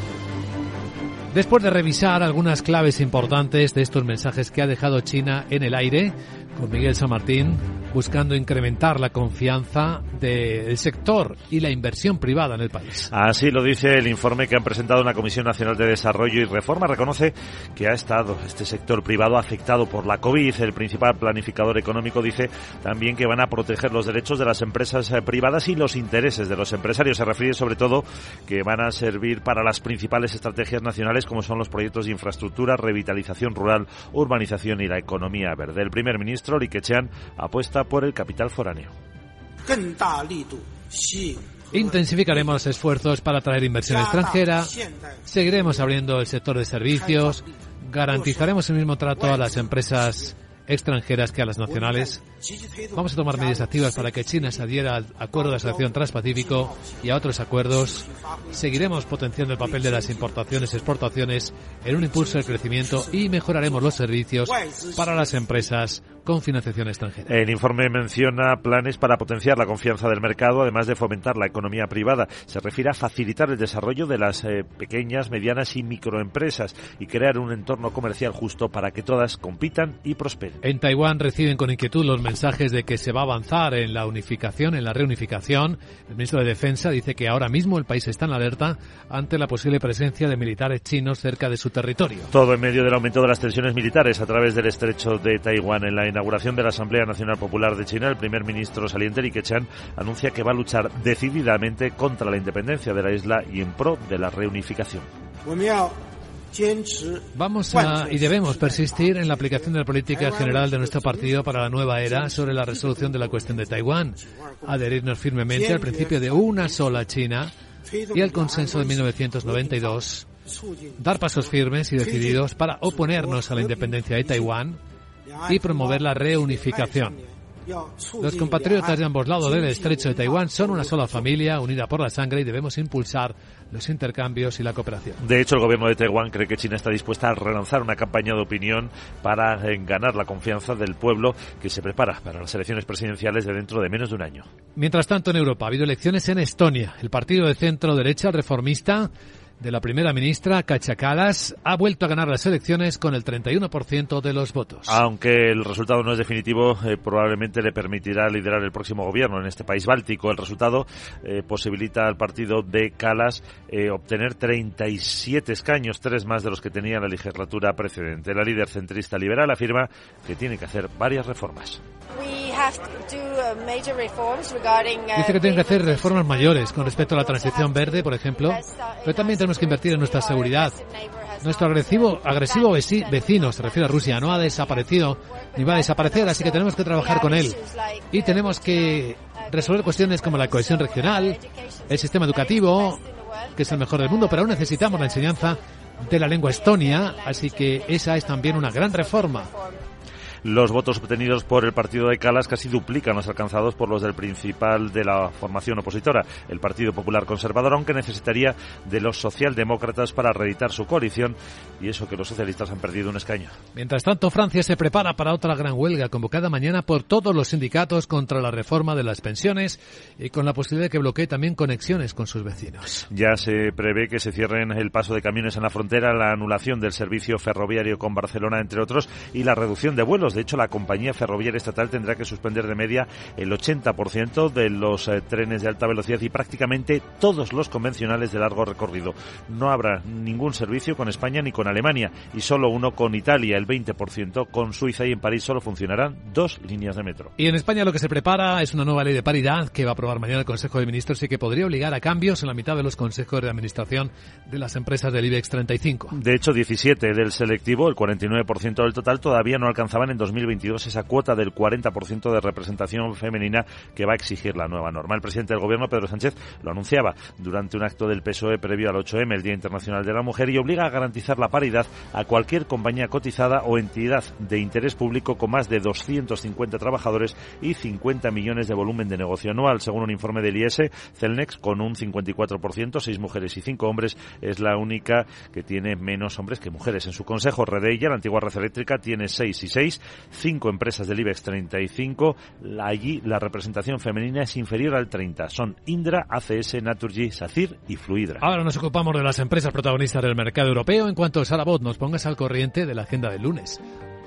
Después de revisar algunas claves importantes de estos mensajes que ha dejado China en el aire, con Miguel San Martín, buscando incrementar la confianza del sector y la inversión privada en el país. Así lo dice el informe que han presentado la Comisión Nacional de Desarrollo y Reforma. Reconoce que ha estado este sector privado afectado por la COVID. El principal planificador económico dice también que van a proteger los derechos de las empresas eh, privadas y los intereses de los empresarios. Se refiere sobre todo que van a servir para las principales estrategias nacionales como son los proyectos de infraestructura, revitalización rural, urbanización y la economía verde. El primer ministro ministro apuesta por el capital foráneo. Intensificaremos esfuerzos para atraer inversión extranjera, seguiremos abriendo el sector de servicios, garantizaremos el mismo trato a las empresas extranjeras que a las nacionales. Vamos a tomar medidas activas para que China se adhiera al Acuerdo de Asociación Transpacífico y a otros acuerdos. Seguiremos potenciando el papel de las importaciones y exportaciones en un impulso del crecimiento y mejoraremos los servicios para las empresas con financiación extranjera. El informe menciona planes para potenciar la confianza del mercado, además de fomentar la economía privada. Se refiere a facilitar el desarrollo de las eh, pequeñas, medianas y microempresas y crear un entorno comercial justo para que todas compitan y prosperen. En Taiwán reciben con inquietud los mensajes de que se va a avanzar en la unificación, en la reunificación. El ministro de Defensa dice que ahora mismo el país está en alerta ante la posible presencia de militares chinos cerca de su territorio. Todo en medio del aumento de las tensiones militares a través del estrecho de Taiwán en la inauguración de la Asamblea Nacional Popular de China, el primer ministro saliente Li Keqiang anuncia que va a luchar decididamente contra la independencia de la isla y en pro de la reunificación. Vamos a y debemos persistir en la aplicación de la política general de nuestro partido para la nueva era sobre la resolución de la cuestión de Taiwán, adherirnos firmemente al principio de una sola China y al consenso de 1992, dar pasos firmes y decididos para oponernos a la independencia de Taiwán y promover la reunificación. Los compatriotas de ambos lados del estrecho de Taiwán son una sola familia unida por la sangre y debemos impulsar los intercambios y la cooperación. De hecho, el gobierno de Taiwán cree que China está dispuesta a relanzar una campaña de opinión para ganar la confianza del pueblo que se prepara para las elecciones presidenciales de dentro de menos de un año. Mientras tanto, en Europa ha habido elecciones en Estonia. El partido de centro derecha reformista de la primera ministra, Cachacalas, ha vuelto a ganar las elecciones con el 31% de los votos. Aunque el resultado no es definitivo, eh, probablemente le permitirá liderar el próximo gobierno en este país báltico. El resultado eh, posibilita al partido de Calas eh, obtener 37 escaños, tres más de los que tenía la legislatura precedente. La líder centrista liberal afirma que tiene que hacer varias reformas. Dice que tienen que hacer reformas mayores con respecto a la transición verde, por ejemplo, pero también tenemos que invertir en nuestra seguridad. Nuestro agresivo, agresivo vecino, se refiere a Rusia, no ha desaparecido ni va a desaparecer, así que tenemos que trabajar con él. Y tenemos que resolver cuestiones como la cohesión regional, el sistema educativo, que es el mejor del mundo, pero aún necesitamos la enseñanza de la lengua estonia, así que esa es también una gran reforma. Los votos obtenidos por el partido de Calas casi duplican los alcanzados por los del principal de la formación opositora, el Partido Popular Conservador, aunque necesitaría de los socialdemócratas para reeditar su coalición y eso que los socialistas han perdido un escaño. Mientras tanto, Francia se prepara para otra gran huelga convocada mañana por todos los sindicatos contra la reforma de las pensiones y con la posibilidad de que bloquee también conexiones con sus vecinos. Ya se prevé que se cierren el paso de camiones en la frontera, la anulación del servicio ferroviario con Barcelona, entre otros, y la reducción de vuelos De hecho, la compañía ferroviaria estatal tendrá que suspender de media el 80% de los eh, trenes de alta velocidad y prácticamente todos los convencionales de largo recorrido. No habrá ningún servicio con España ni con Alemania y solo uno con Italia, el 20%. Con Suiza y en París solo funcionarán dos líneas de metro. Y en España lo que se prepara es una nueva ley de paridad que va a aprobar mañana el Consejo de Ministros y que podría obligar a cambios en la mitad de los consejos de administración de las empresas del IBEX 35. De hecho, 17 del selectivo, el 49% del total, todavía no alcanzaban en 2022 esa cuota del 40% de representación femenina que va a exigir la nueva norma. El presidente del Gobierno, Pedro Sánchez, lo anunciaba durante un acto del PSOE previo al 8M, el Día Internacional de la Mujer, y obliga a garantizar la paridad a cualquier compañía cotizada o entidad de interés público con más de 250 trabajadores y 50 millones de volumen de negocio anual. Según un informe del IES, Celnex, con un 54%, seis mujeres y cinco hombres, es la única que tiene menos hombres que mujeres. En su consejo, Redella, la antigua red eléctrica, tiene seis y seis, cinco empresas del IBEX 35. Allí la representación femenina es inferior al 30. Son Indra, ACS, Naturgy, SACIR y Fluidra. Ahora nos ocupamos de las empresas protagonistas del mercado europeo en cuanto Sara Bot nos pongas al corriente de la agenda del lunes.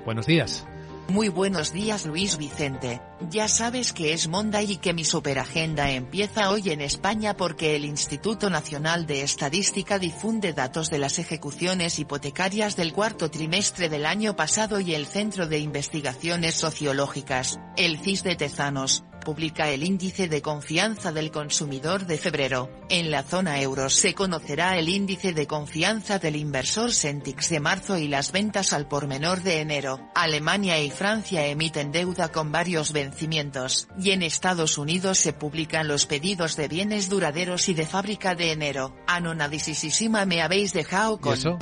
Buenos días. Muy buenos días Luis Vicente. Ya sabes que es Monday y que mi superagenda empieza hoy en España porque el Instituto Nacional de Estadística difunde datos de las ejecuciones hipotecarias del cuarto trimestre del año pasado y el Centro de Investigaciones Sociológicas, el CIS de Tezanos, publica el índice de confianza del consumidor de febrero. En la zona euro se conocerá el índice de confianza del inversor Sentix de marzo y las ventas al por menor de enero. Alemania y Francia emiten deuda con varios vencimientos, y en Estados Unidos se publican los pedidos de bienes duraderos y de fábrica de enero. Anonadisísima me habéis dejado con... ¿Eso?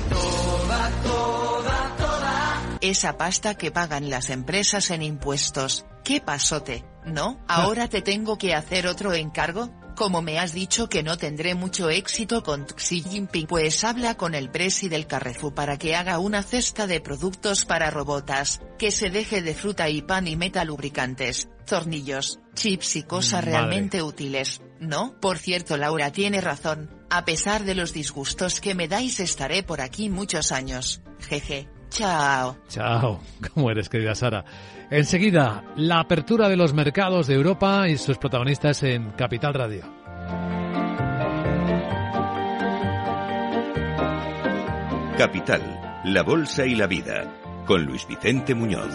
Esa pasta que pagan las empresas en impuestos. ¿Qué pasote? ¿No? ¿Ahora te tengo que hacer otro encargo? Como me has dicho que no tendré mucho éxito con Xi Jinping, pues habla con el presi del Carrefour para que haga una cesta de productos para robotas, que se deje de fruta y pan y meta lubricantes, tornillos, chips y cosas Madre. realmente útiles, ¿no? Por cierto, Laura tiene razón, a pesar de los disgustos que me dais estaré por aquí muchos años. Jeje. Chao. Chao. ¿Cómo eres, querida Sara? Enseguida, la apertura de los mercados de Europa y sus protagonistas en Capital Radio. Capital, la Bolsa y la Vida, con Luis Vicente Muñoz.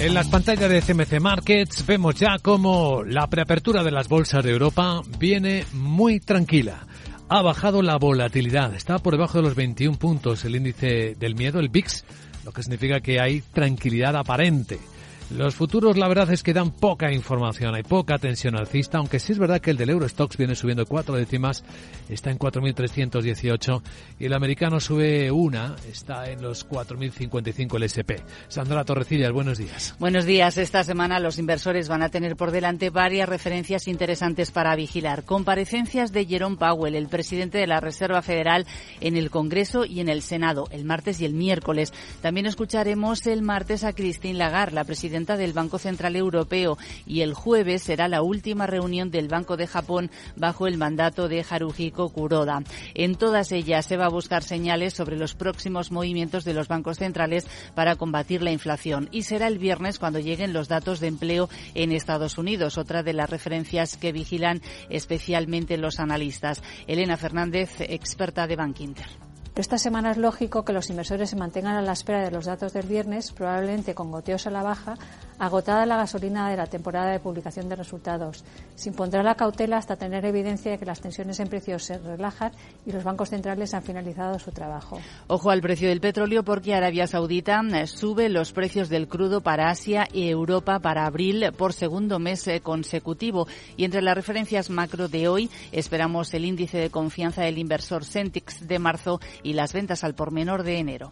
En las pantallas de CMC Markets vemos ya cómo la preapertura de las bolsas de Europa viene muy tranquila. Ha bajado la volatilidad, está por debajo de los 21 puntos el índice del miedo, el VIX, lo que significa que hay tranquilidad aparente. Los futuros, la verdad es que dan poca información, hay poca tensión alcista, aunque sí es verdad que el del Eurostox viene subiendo cuatro décimas, está en 4.318 y el americano sube una, está en los 4.055 el SP. Sandra Torrecillas, buenos días. Buenos días. Esta semana los inversores van a tener por delante varias referencias interesantes para vigilar. Comparecencias de Jerome Powell, el presidente de la Reserva Federal, en el Congreso y en el Senado, el martes y el miércoles. También escucharemos el martes a Christine Lagarde, la presidenta del Banco Central Europeo, y el jueves será la última reunión del Banco de Japón bajo el mandato de Haruhiko Kuroda. En todas ellas se va a buscar señales sobre los próximos movimientos de los bancos centrales para combatir la inflación. Y será el viernes cuando lleguen los datos de empleo en Estados Unidos, otra de las referencias que vigilan especialmente los analistas. Elena Fernández, experta de Bank Inter. Esta semana es lógico que los inversores se mantengan a la espera de los datos del viernes, probablemente con goteos a la baja, agotada la gasolina de la temporada de publicación de resultados. Se impondrá la cautela hasta tener evidencia de que las tensiones en precios se relajan y los bancos centrales han finalizado su trabajo. Ojo al precio del petróleo porque Arabia Saudita eh, sube los precios del crudo para Asia y Europa para abril por segundo mes eh, consecutivo. Y entre las referencias macro de hoy esperamos el índice de confianza del inversor Centix de marzo y las ventas al por menor de enero.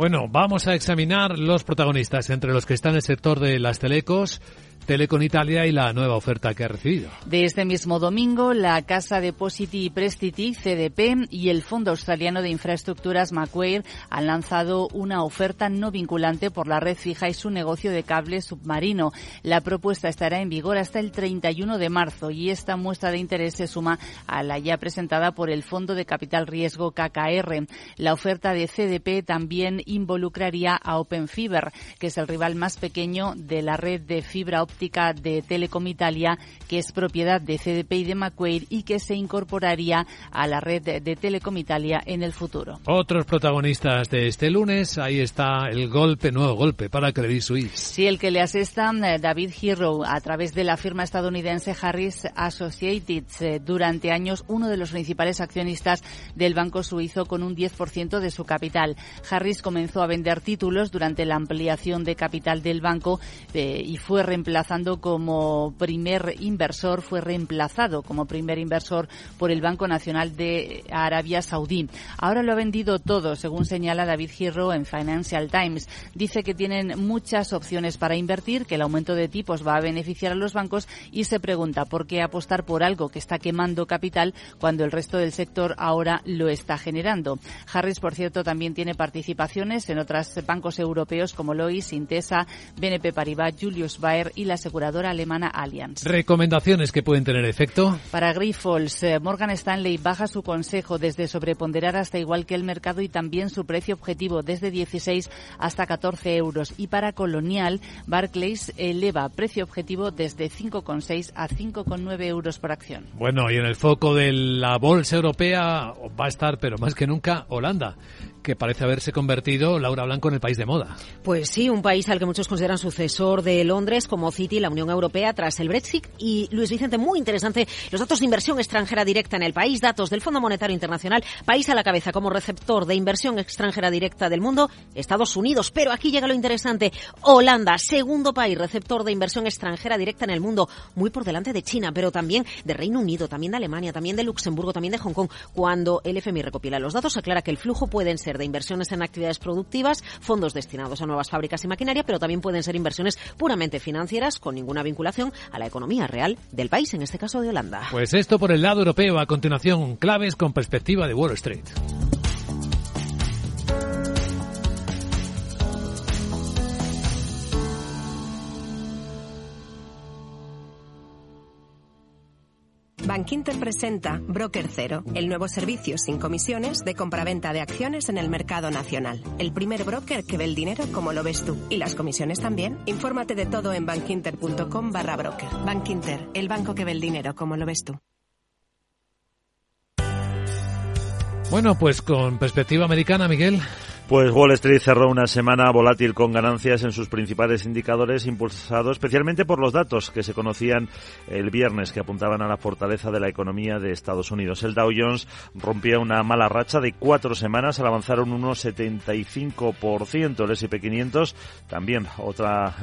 Bueno, vamos a examinar los protagonistas, entre los que están el sector de las telecos, Telecom Italia y la nueva oferta que ha recibido. De este mismo domingo, la Casa Depositi y Prestiti, CDP, y el Fondo Australiano de Infraestructuras Macquarie han lanzado una oferta no vinculante por la red fija y su negocio de cable submarino. La propuesta estará en vigor hasta el 31 de marzo y esta muestra de interés se suma a la ya presentada por el Fondo de Capital Riesgo KKR. La oferta de CDP también involucraría a Open Fiber, que es el rival más pequeño de la red de fibra de Telecom Italia, que es propiedad de CDP y de Macquarie y que se incorporaría a la red de Telecom Italia en el futuro. Otros protagonistas de este lunes, ahí está el golpe, nuevo golpe para Credit Suisse. Sí, el que le asesta eh, David Hero a través de la firma estadounidense Harris Associates, eh, durante años uno de los principales accionistas del banco suizo con un 10% de su capital. Harris comenzó a vender títulos durante la ampliación de capital del banco eh, y fue reemplazado como primer inversor, fue reemplazado como primer inversor por el Banco Nacional de Arabia Saudí. Ahora lo ha vendido todo, según señala David Giro en Financial Times. Dice que tienen muchas opciones para invertir, que el aumento de tipos va a beneficiar a los bancos y se pregunta por qué apostar por algo que está quemando capital cuando el resto del sector ahora lo está generando. Harris, por cierto, también tiene participaciones en otros bancos europeos como Lois, Intesa, BNP Paribas, Julius Baer y la aseguradora alemana Allianz. ¿Recomendaciones que pueden tener efecto? Para Grifols, eh, Morgan Stanley baja su consejo desde sobreponderar hasta igual que el mercado y también su precio objetivo desde 16 hasta 14 euros. Y para Colonial, Barclays eleva precio objetivo desde 5,6 a 5,9 euros por acción. Bueno, y en el foco de la bolsa europea va a estar, pero más que nunca, Holanda que parece haberse convertido, Laura Blanco, en el país de moda. Pues sí, un país al que muchos consideran sucesor de Londres como City, la Unión Europea, tras el Brexit. Y Luis Vicente, muy interesante, los datos de inversión extranjera directa en el país, datos del Fondo Monetario Internacional, país a la cabeza como receptor de inversión extranjera directa del mundo, Estados Unidos. Pero aquí llega lo interesante, Holanda, segundo país receptor de inversión extranjera directa en el mundo, muy por delante de China, pero también de Reino Unido, también de Alemania, también de Luxemburgo, también de Hong Kong. Cuando el FMI recopila los datos, aclara que el flujo pueden ser de inversiones en actividades productivas, fondos destinados a nuevas fábricas y maquinaria, pero también pueden ser inversiones puramente financieras con ninguna vinculación a la economía real del país, en este caso de Holanda. Pues esto por el lado europeo. A continuación, claves con perspectiva de Wall Street. Bankinter presenta Broker Cero, el nuevo servicio sin comisiones de compraventa de acciones en el mercado nacional. El primer broker que ve el dinero como lo ves tú. Y las comisiones también. Infórmate de todo en bankinter.com barra broker. Bankinter, el banco que ve el dinero como lo ves tú. Bueno, pues con perspectiva americana, Miguel. Pues Wall Street cerró una semana volátil con ganancias en sus principales indicadores, impulsado especialmente por los datos que se conocían el viernes, que apuntaban a la fortaleza de la economía de Estados Unidos. El Dow Jones rompía una mala racha de cuatro semanas al avanzar un 1,75%. El S&P 500 también otra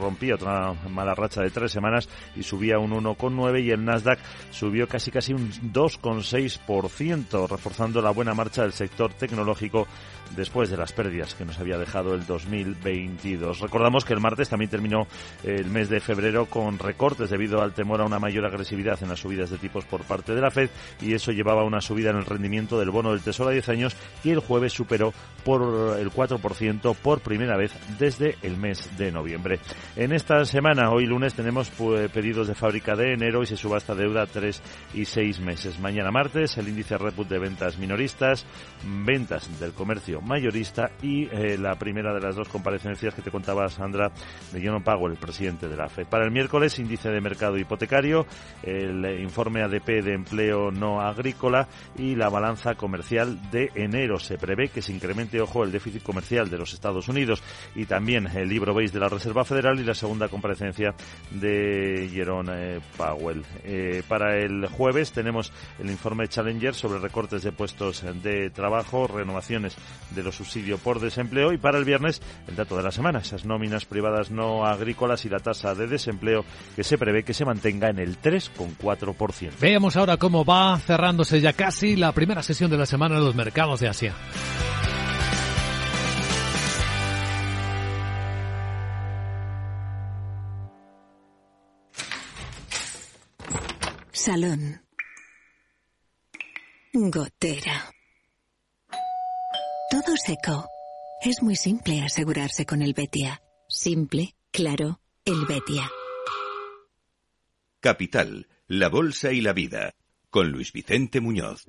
rompía otra mala racha de tres semanas y subía un 1,9% y el Nasdaq subió casi casi un 2,6%, reforzando la buena marcha del sector tecnológico después de las pérdidas que nos había dejado el 2022. Recordamos que el martes también terminó el mes de febrero con recortes debido al temor a una mayor agresividad en las subidas de tipos por parte de la Fed y eso llevaba a una subida en el rendimiento del bono del Tesoro a 10 años y el jueves superó por el 4% por primera vez desde el mes de noviembre. En esta semana, hoy lunes, tenemos pues, pedidos de fábrica de enero y se subasta deuda 3 y 6 meses. Mañana martes, el índice Reput de ventas minoristas, ventas del comercio mayor y eh, la primera de las dos comparecencias que te contaba Sandra de Jerome Powell, el presidente de la FED. Para el miércoles, índice de mercado hipotecario, el informe ADP de empleo no agrícola y la balanza comercial de enero. Se prevé que se incremente, ojo, el déficit comercial de los Estados Unidos y también el libro base de la Reserva Federal y la segunda comparecencia de Jerome eh, Powell. Eh, para el jueves tenemos el informe Challenger sobre recortes de puestos de trabajo, renovaciones de los subsidios por desempleo y para el viernes el dato de la semana, esas nóminas privadas no agrícolas y la tasa de desempleo que se prevé que se mantenga en el 3,4%. Veamos ahora cómo va cerrándose ya casi la primera sesión de la semana en los mercados de Asia. Salón. Gotera. Todo seco. Es muy simple asegurarse con el Betia. Simple, claro, el Betia. Capital, la Bolsa y la Vida, con Luis Vicente Muñoz.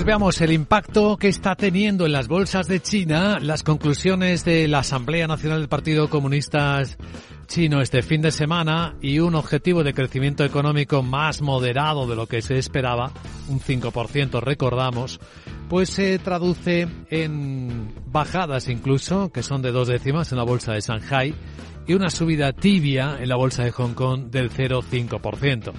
Pues veamos el impacto que está teniendo en las bolsas de China las conclusiones de la Asamblea Nacional del Partido Comunista Chino este fin de semana y un objetivo de crecimiento económico más moderado de lo que se esperaba, un 5% recordamos, pues se traduce en bajadas incluso, que son de dos décimas en la bolsa de Shanghai, y una subida tibia en la bolsa de Hong Kong del 0,5%.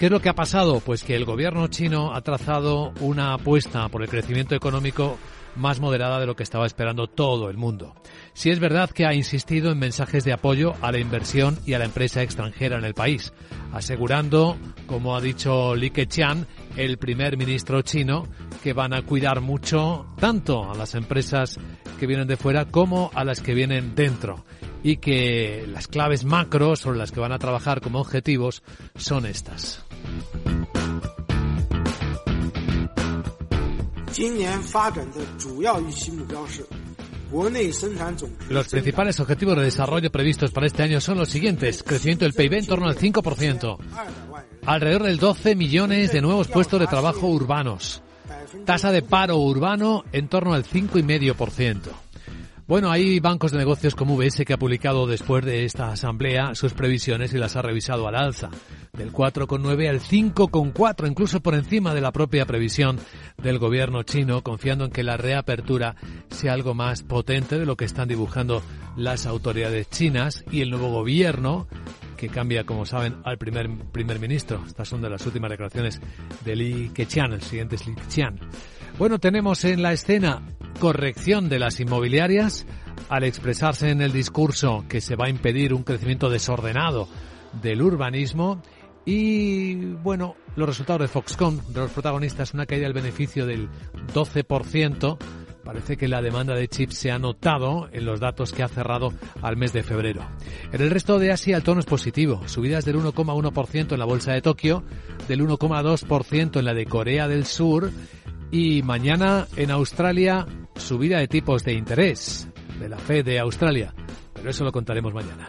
¿Qué es lo que ha pasado? Pues que el gobierno chino ha trazado una apuesta por el crecimiento económico más moderada de lo que estaba esperando todo el mundo. Si es verdad que ha insistido en mensajes de apoyo a la inversión y a la empresa extranjera en el país, asegurando, como ha dicho Li Keqiang, el primer ministro chino, que van a cuidar mucho tanto a las empresas que vienen de fuera como a las que vienen dentro y que las claves macro sobre las que van a trabajar como objetivos son estas. Los principales objetivos de desarrollo previstos para este año son los siguientes. Crecimiento del PIB en torno al 5%. Alrededor del 12 millones de nuevos puestos de trabajo urbanos. Tasa de paro urbano en torno al 5,5%. Bueno, hay bancos de negocios como UBS que ha publicado después de esta asamblea sus previsiones y las ha revisado al alza, del 4,9 al 5,4, incluso por encima de la propia previsión del gobierno chino, confiando en que la reapertura sea algo más potente de lo que están dibujando las autoridades chinas y el nuevo gobierno que cambia, como saben, al primer primer ministro. Estas son de las últimas declaraciones de Li Keqiang, el siguiente es Li Keqiang. Bueno, tenemos en la escena corrección de las inmobiliarias al expresarse en el discurso que se va a impedir un crecimiento desordenado del urbanismo y bueno, los resultados de Foxconn, de los protagonistas, una caída del beneficio del 12%. Parece que la demanda de chips se ha notado en los datos que ha cerrado al mes de febrero. En el resto de Asia el tono es positivo. Subidas del 1,1% en la bolsa de Tokio, del 1,2% en la de Corea del Sur y mañana en Australia, subida de tipos de interés de la Fed de Australia. Pero eso lo contaremos mañana.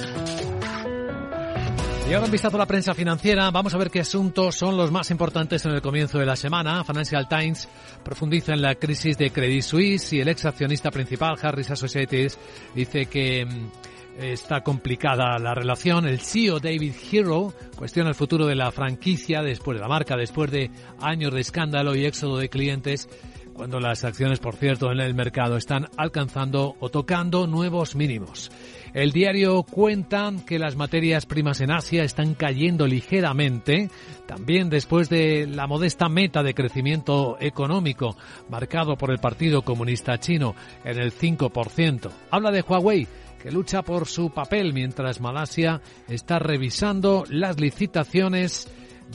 Y ahora un vistazo a la prensa financiera. Vamos a ver qué asuntos son los más importantes en el comienzo de la semana. Financial Times profundiza en la crisis de Credit Suisse y el ex accionista principal, Harris Associates, dice que mm, está complicada la relación. El CEO David Hero cuestiona el futuro de la franquicia después de la marca, después de años de escándalo y éxodo de clientes cuando las acciones, por cierto, en el mercado están alcanzando o tocando nuevos mínimos. El diario cuenta que las materias primas en Asia están cayendo ligeramente, también después de la modesta meta de crecimiento económico marcado por el Partido Comunista Chino en el 5%. Habla de Huawei que lucha por su papel mientras Malasia está revisando las licitaciones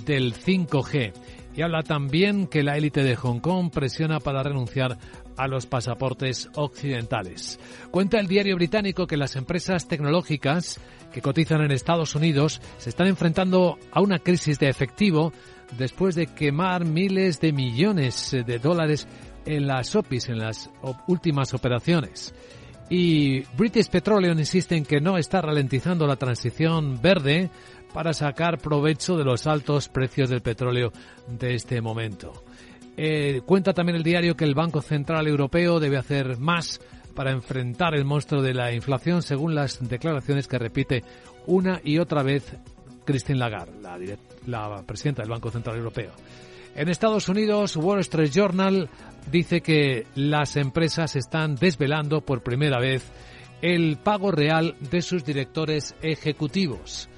del 5G. Y habla también que la élite de Hong Kong presiona para renunciar a los pasaportes occidentales. Cuenta el diario británico que las empresas tecnológicas que cotizan en Estados Unidos se están enfrentando a una crisis de efectivo después de quemar miles de millones de dólares en las OPIs, en las últimas operaciones. Y British Petroleum insiste en que no está ralentizando la transición verde para sacar provecho de los altos precios del petróleo de este momento. Eh, cuenta también el diario que el Banco Central Europeo debe hacer más para enfrentar el monstruo de la inflación, según las declaraciones que repite una y otra vez Christine Lagarde, la, la presidenta del Banco Central Europeo. En Estados Unidos, Wall Street Journal dice que las empresas están desvelando por primera vez el pago real de sus directores ejecutivos.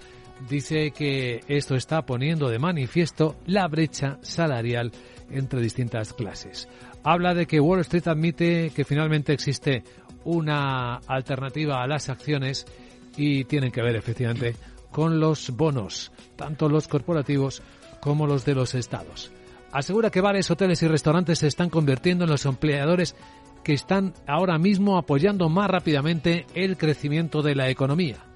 Dice que esto está poniendo de manifiesto la brecha salarial entre distintas clases. Habla de que Wall Street admite que finalmente existe una alternativa a las acciones y tienen que ver efectivamente con los bonos, tanto los corporativos como los de los estados. Asegura que bares, hoteles y restaurantes se están convirtiendo en los empleadores que están ahora mismo apoyando más rápidamente el crecimiento de la economía.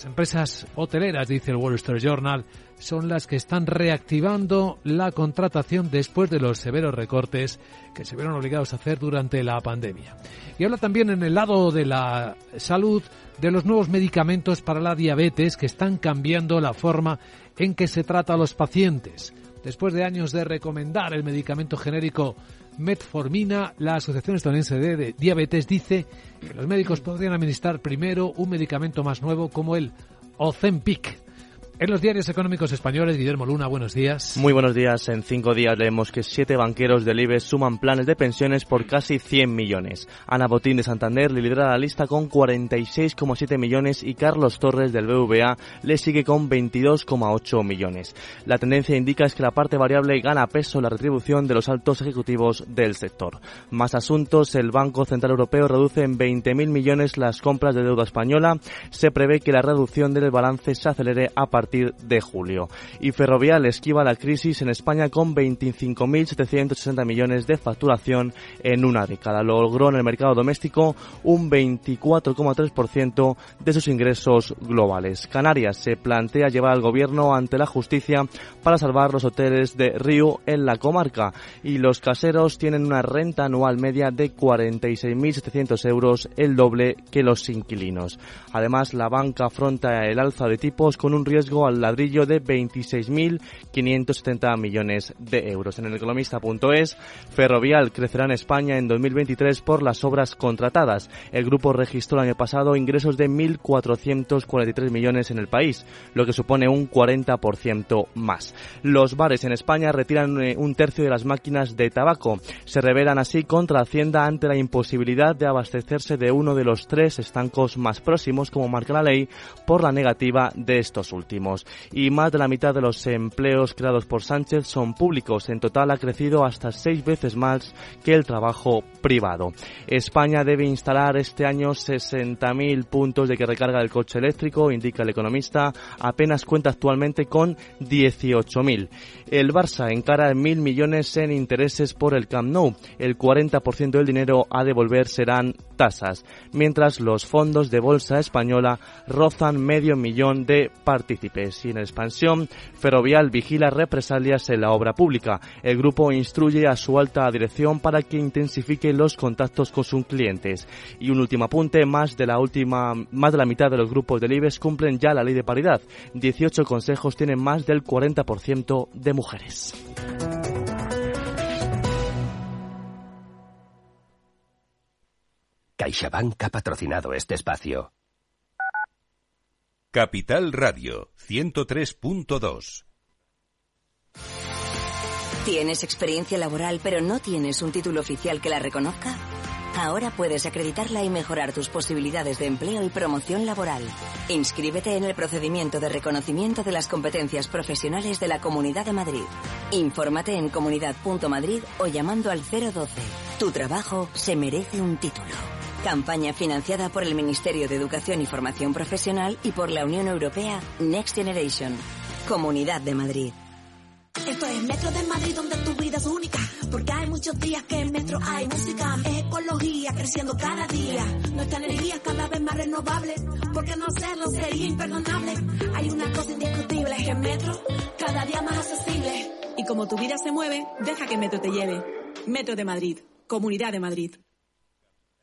Las empresas hoteleras, dice el Wall Street Journal, son las que están reactivando la contratación después de los severos recortes que se vieron obligados a hacer durante la pandemia. Y habla también en el lado de la salud de los nuevos medicamentos para la diabetes que están cambiando la forma en que se trata a los pacientes. Después de años de recomendar el medicamento genérico metformina, la Asociación Estadounidense de Diabetes dice que los médicos podrían administrar primero un medicamento más nuevo como el Ozempic en los diarios económicos españoles, Guillermo Luna, buenos días. Muy buenos días. En cinco días leemos que siete banqueros del IBEX suman planes de pensiones por casi 100 millones. Ana Botín de Santander lidera la lista con 46,7 millones y Carlos Torres del BVA le sigue con 22,8 millones. La tendencia indica es que la parte variable gana peso en la retribución de los altos ejecutivos del sector. Más asuntos, el Banco Central Europeo reduce en 20.000 millones las compras de deuda española. Se prevé que la reducción del balance se acelere a partir de julio. Y Ferrovial esquiva la crisis en España con 25.760 millones de facturación en una década. Logró en el mercado doméstico un 24,3% de sus ingresos globales. Canarias se plantea llevar al gobierno ante la justicia para salvar los hoteles de Río en la comarca y los caseros tienen una renta anual media de 46.700 euros, el doble que los inquilinos. Además, la banca afronta el alza de tipos con un riesgo al ladrillo de 26.570 millones de euros. En el economista.es, Ferrovial crecerá en España en 2023 por las obras contratadas. El grupo registró el año pasado ingresos de 1.443 millones en el país, lo que supone un 40% más. Los bares en España retiran eh, un tercio de las máquinas de tabaco. Se revelan así contra Hacienda ante la imposibilidad de abastecerse de uno de los tres estancos más próximos, como marca la ley, por la negativa de estos últimos y más de la mitad de los empleos creados por Sánchez son públicos. En total ha crecido hasta seis veces más que el trabajo privado. España debe instalar este año 60.000 puntos de que recarga del coche eléctrico, indica el economista. Apenas cuenta actualmente con 18.000. El Barça encara mil millones en intereses por el Camp Nou. El 40% del dinero a devolver serán tasas, mientras los fondos de bolsa española rozan medio millón de partícipes. Y en expansión, Ferrovial vigila represalias en la obra pública. El grupo instruye a su alta dirección para que intensifique los contactos con sus clientes. Y un último apunte, más de la última, más de la mitad de los grupos del IBEX cumplen ya la ley de paridad. 18 consejos tienen más del 40% de mujeres. CaixaBank ha patrocinado este espacio. Capital Radio 103.2 ¿Tienes experiencia laboral pero no tienes un título oficial que la reconozca? Ahora puedes acreditarla y mejorar tus posibilidades de empleo y promoción laboral. Inscríbete en el procedimiento de reconocimiento de las competencias profesionales de la Comunidad de Madrid. Infórmate en comunidad.madrid o llamando al 012. Tu trabajo se merece un título. Campaña financiada por el Ministerio de Educación y Formación Profesional y por la Unión Europea Next Generation. Comunidad de Madrid. Esto es Metro de Madrid donde tu vida es única. Porque hay muchos días que en Metro hay música. Es ecología creciendo cada día. Nuestra energía es cada vez más renovable. Porque no hacerlo sería imperdonable. Hay una cosa indiscutible es que Metro cada día más accesible. Y como tu vida se mueve, deja que Metro te lleve. Metro de Madrid. Comunidad de Madrid.